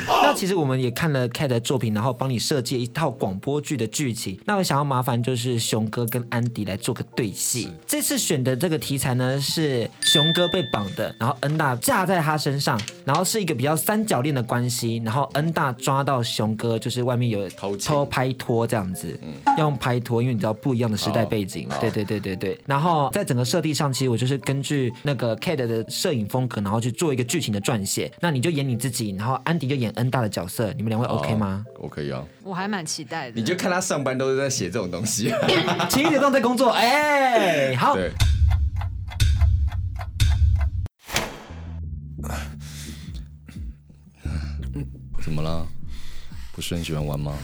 那其实我们也看了 Kat 的作品，然后帮你设计一套广播剧的剧情。那我想要麻烦就是熊哥跟安迪来做个对戏。这次选的这个题材呢是熊哥被绑的，然后恩大架在他身上，然后是一个比较三角恋的关系，然后恩大抓到熊哥，就是外面有偷偷拍拖这样子，要用拍拖，因为你知道不一样的时代背景。对对对对对。然后在整个设定上，其实我就是根据那个 Kate 的摄影风格，然后去做一个剧情的撰写。那你就演你自己，然后安迪就演恩大的角色，你们两位 OK 吗？我可我还蛮期待的。你就看他上班都是在写这种东西，七点钟在工作。哎，好。对怎么了？不是很喜欢玩吗？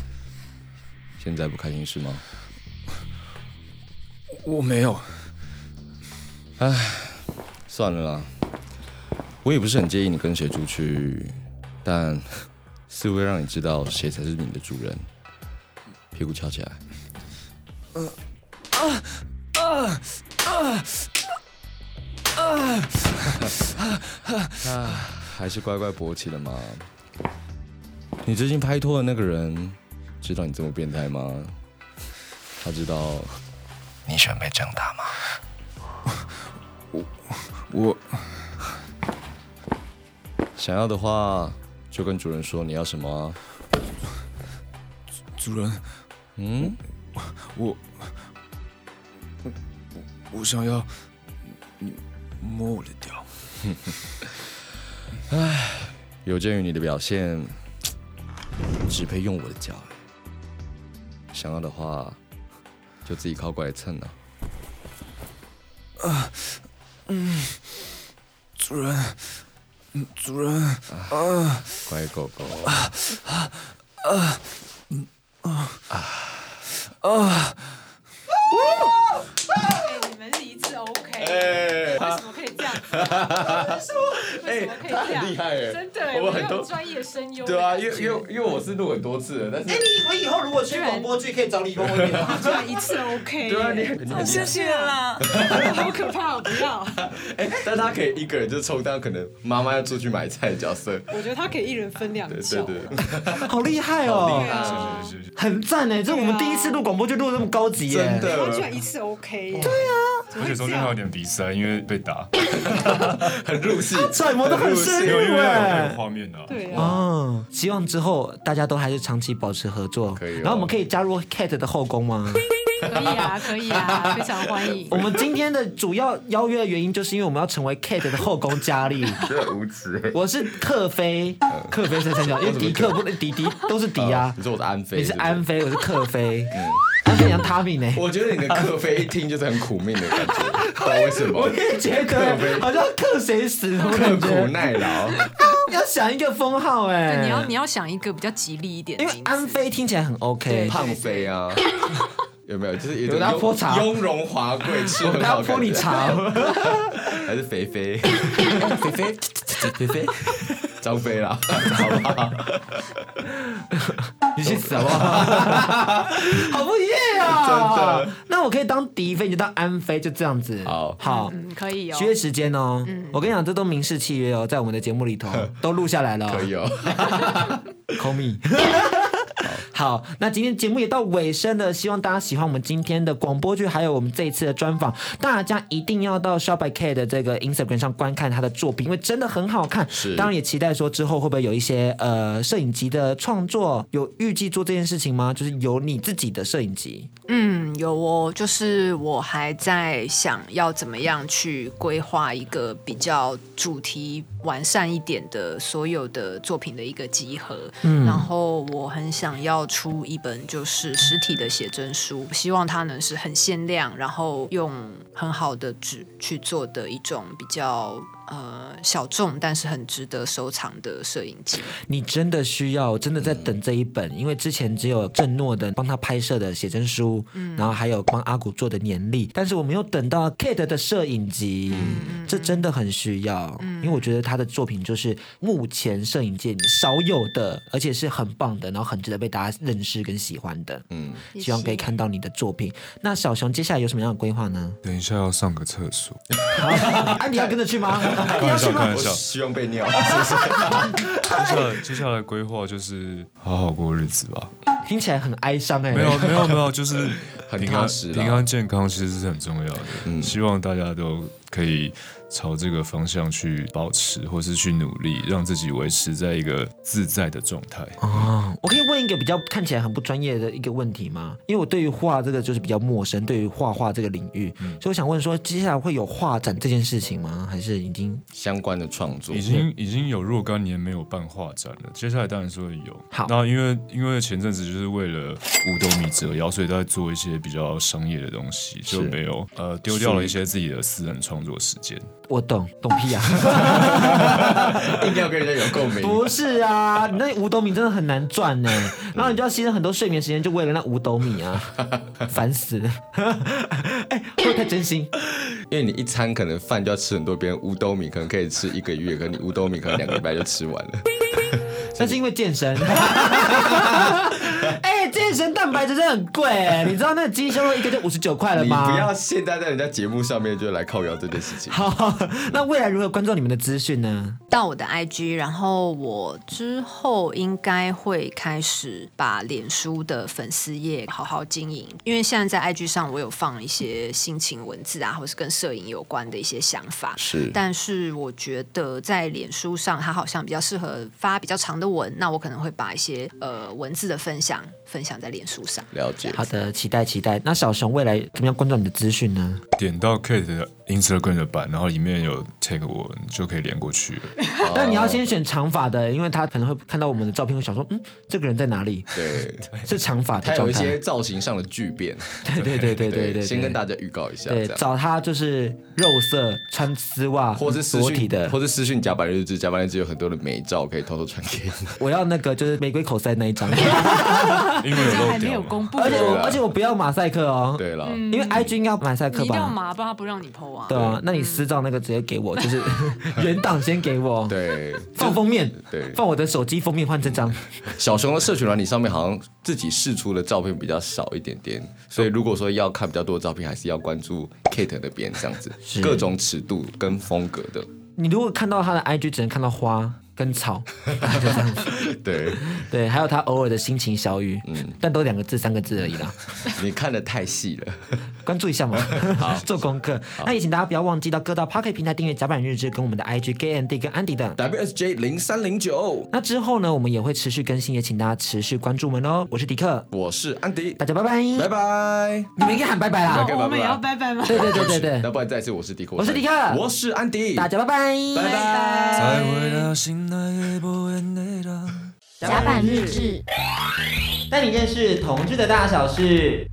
现在不开心是吗？我没有。唉，算了啦。我也不是很介意你跟谁出去，但是会让你知道谁才是你的主人。屁股翘起来。呃啊啊啊啊啊！还是乖乖勃起了吗？你最近拍拖的那个人，知道你这么变态吗？他知道你喜欢被这样打吗？我我想要的话，就跟主人说你要什么。主人，嗯，我我我想要你摸我的屌。唉，有鉴于你的表现，只配用我的脚。想要的话，就自己靠过来蹭了。啊，嗯，主人，嗯，主人，啊，乖狗狗。啊啊啊，嗯啊啊 OK？哎，为什么可以这样？哎，他很厉害哎，真的，我们很多专业声优。对啊，因为因为因为我是录很多次了，但是哎，你我以后如果去广播剧，可以找李峰我演吗？居然一次 OK？对啊，你很谢谢啦，好可怕，我不要。哎，但他可以一个人就充当可能妈妈要出去买菜的角色。我觉得他可以一人分两角。对对对，好厉害哦！厉害，是是是，很赞哎，这是我们第一次录广播剧录这么高级耶，真的。居然一次 OK？对啊，而且中间还有点鼻塞，因为被打，很入戏，揣摩的很深入哎，画面啊，对啊。哦，希望之后大家都还是长期保持合作，可以。然后我们可以加入 Kate 的后宫吗？可以啊，可以啊，非常欢迎。我们今天的主要邀约的原因，就是因为我们要成为 Kate 的后宫佳丽。这无耻！我是克妃，克妃是三角，因为迪克不是迪迪都是迪啊。你说我是安妃，你是安妃，我是克妃。嗯，像他命呢？我觉得你的克妃一听就是很苦命的感觉，不知道为什么？我也觉得好像克谁死，刻苦耐劳。要想一个封号哎，你要你要想一个比较吉利一点，因为安妃听起来很 OK，胖妃啊。有没有？就是有他泼茶，雍容华贵，吃很好。他泼你茶，还是肥肥？肥肥，肥肥，张飞啦，好不好？你去死好不好？好不耶啊！真的。那我可以当嫡妃，你就当安飞，就这样子。好，好，可以哦。约时间哦。我跟你讲，这都民事契约哦，在我们的节目里头 都录下来了。可以哦。Call me。好，那今天节目也到尾声了，希望大家喜欢我们今天的广播剧，还有我们这一次的专访。大家一定要到 Shop by Kate 的这个 Instagram 上观看他的作品，因为真的很好看。是，当然也期待说之后会不会有一些呃摄影集的创作，有预计做这件事情吗？就是有你自己的摄影集。嗯，有哦，就是我还在想要怎么样去规划一个比较主题完善一点的所有的作品的一个集合。嗯，然后我很想要。出一本就是实体的写真书，希望它能是很限量，然后用很好的纸去做的一种比较呃小众，但是很值得收藏的摄影集。你真的需要，真的在等这一本，嗯、因为之前只有郑诺的帮他拍摄的写真书，嗯，然后还有帮阿古做的年历，但是我没有等到 Kate 的摄影集，嗯、这真的很需要，嗯、因为我觉得他的作品就是目前摄影界少有的，而且是很棒的，然后很值得被大家认识跟喜欢的，嗯，希望可以看到你的作品。那小熊接下来有什么样的规划呢？等一下要上个厕所，安迪要跟着去吗？开玩笑，开玩笑，希望被尿。接下来，接下来规划就是好好过日子吧。听起来很哀伤哎。没有，没有，没有，就是 很踏实，平安健康其实是很重要的。嗯，希望大家都可以。朝这个方向去保持，或是去努力，让自己维持在一个自在的状态。哦，我可以问一个比较看起来很不专业的一个问题吗？因为我对于画这个就是比较陌生，对于画画这个领域，嗯、所以我想问说，接下来会有画展这件事情吗？还是已经相关的创作？已经已经有若干年没有办画展了。接下来当然是会有。好，那因为因为前阵子就是为了五斗米折腰，所以在做一些比较商业的东西，就没有呃丢掉了一些自己的私人创作时间。我懂，懂屁啊！一定要跟人家有共鸣。不是啊，你那五斗米真的很难赚呢。然后你就要牺牲很多睡眠时间，就为了那五斗米啊，烦死了。哎，会不会太真心？因为你一餐可能饭就要吃很多，别人五斗米可能可以吃一个月，可能你五斗米可能两个礼拜就吃完了。那是因为健身。哎、欸，健身蛋白质真的很贵，你知道那个鸡胸肉一个就五十九块了吗？你不要现在在人家节目上面就来靠谣这件事情。好，那未来如何关注你们的资讯呢？到我的 IG，然后我之后应该会开始把脸书的粉丝页好好经营，因为现在在 IG 上我有放一些心情文字啊，或是跟摄影有关的一些想法。是，但是我觉得在脸书上，它好像比较适合发比较长的文，那我可能会把一些呃文字的分享分享在脸书上。了解，好的，期待期待。那小熊未来怎么样关注你的资讯呢？点到 Kate 的 Instagram 的版，然后里面有 tag 我，你就可以连过去了。但你要先选长发的，因为他可能会看到我们的照片，会想说，嗯，这个人在哪里？对，是长发的。他有一些造型上的巨变。对对对对对对，先跟大家预告一下。对，找他就是肉色，穿丝袜，或是裸体的，或是私讯甲板日志，甲板日志有很多的美照可以偷偷传给你。我要那个就是玫瑰口塞那一张，因为有还没有公布，而且我而且我不要马赛克哦。对了，因为 IG 应该要马赛克吧？一定要马，不然他不让你 PO 啊。对啊，那你私照那个直接给我，就是 原档先给我。对，放封面，对，放我的手机封面换这张。小熊的社群软体上面好像自己试出的照片比较少一点点，所以如果说要看比较多的照片，还是要关注 Kate 那边这样子，各种尺度跟风格的。你如果看到他的 IG，只能看到花。跟草，就这样子。对对，还有他偶尔的心情小语，嗯，但都两个字、三个字而已啦。你看的太细了，关注一下嘛，好，做功课。那也请大家不要忘记到各大 Pocket 平台订阅甲板日志跟我们的 IG Gay Andy 跟 Andy 的 WSJ 零三零九。那之后呢，我们也会持续更新，也请大家持续关注我们哦。我是迪克，我是安迪，大家拜拜，拜拜。你们应该喊拜拜啦，我们也要拜拜吗？对对对对对。那不然再次，我是迪克，我是迪克，我是安迪，大家拜拜，拜拜。甲板日志，带你认识同志的大小事。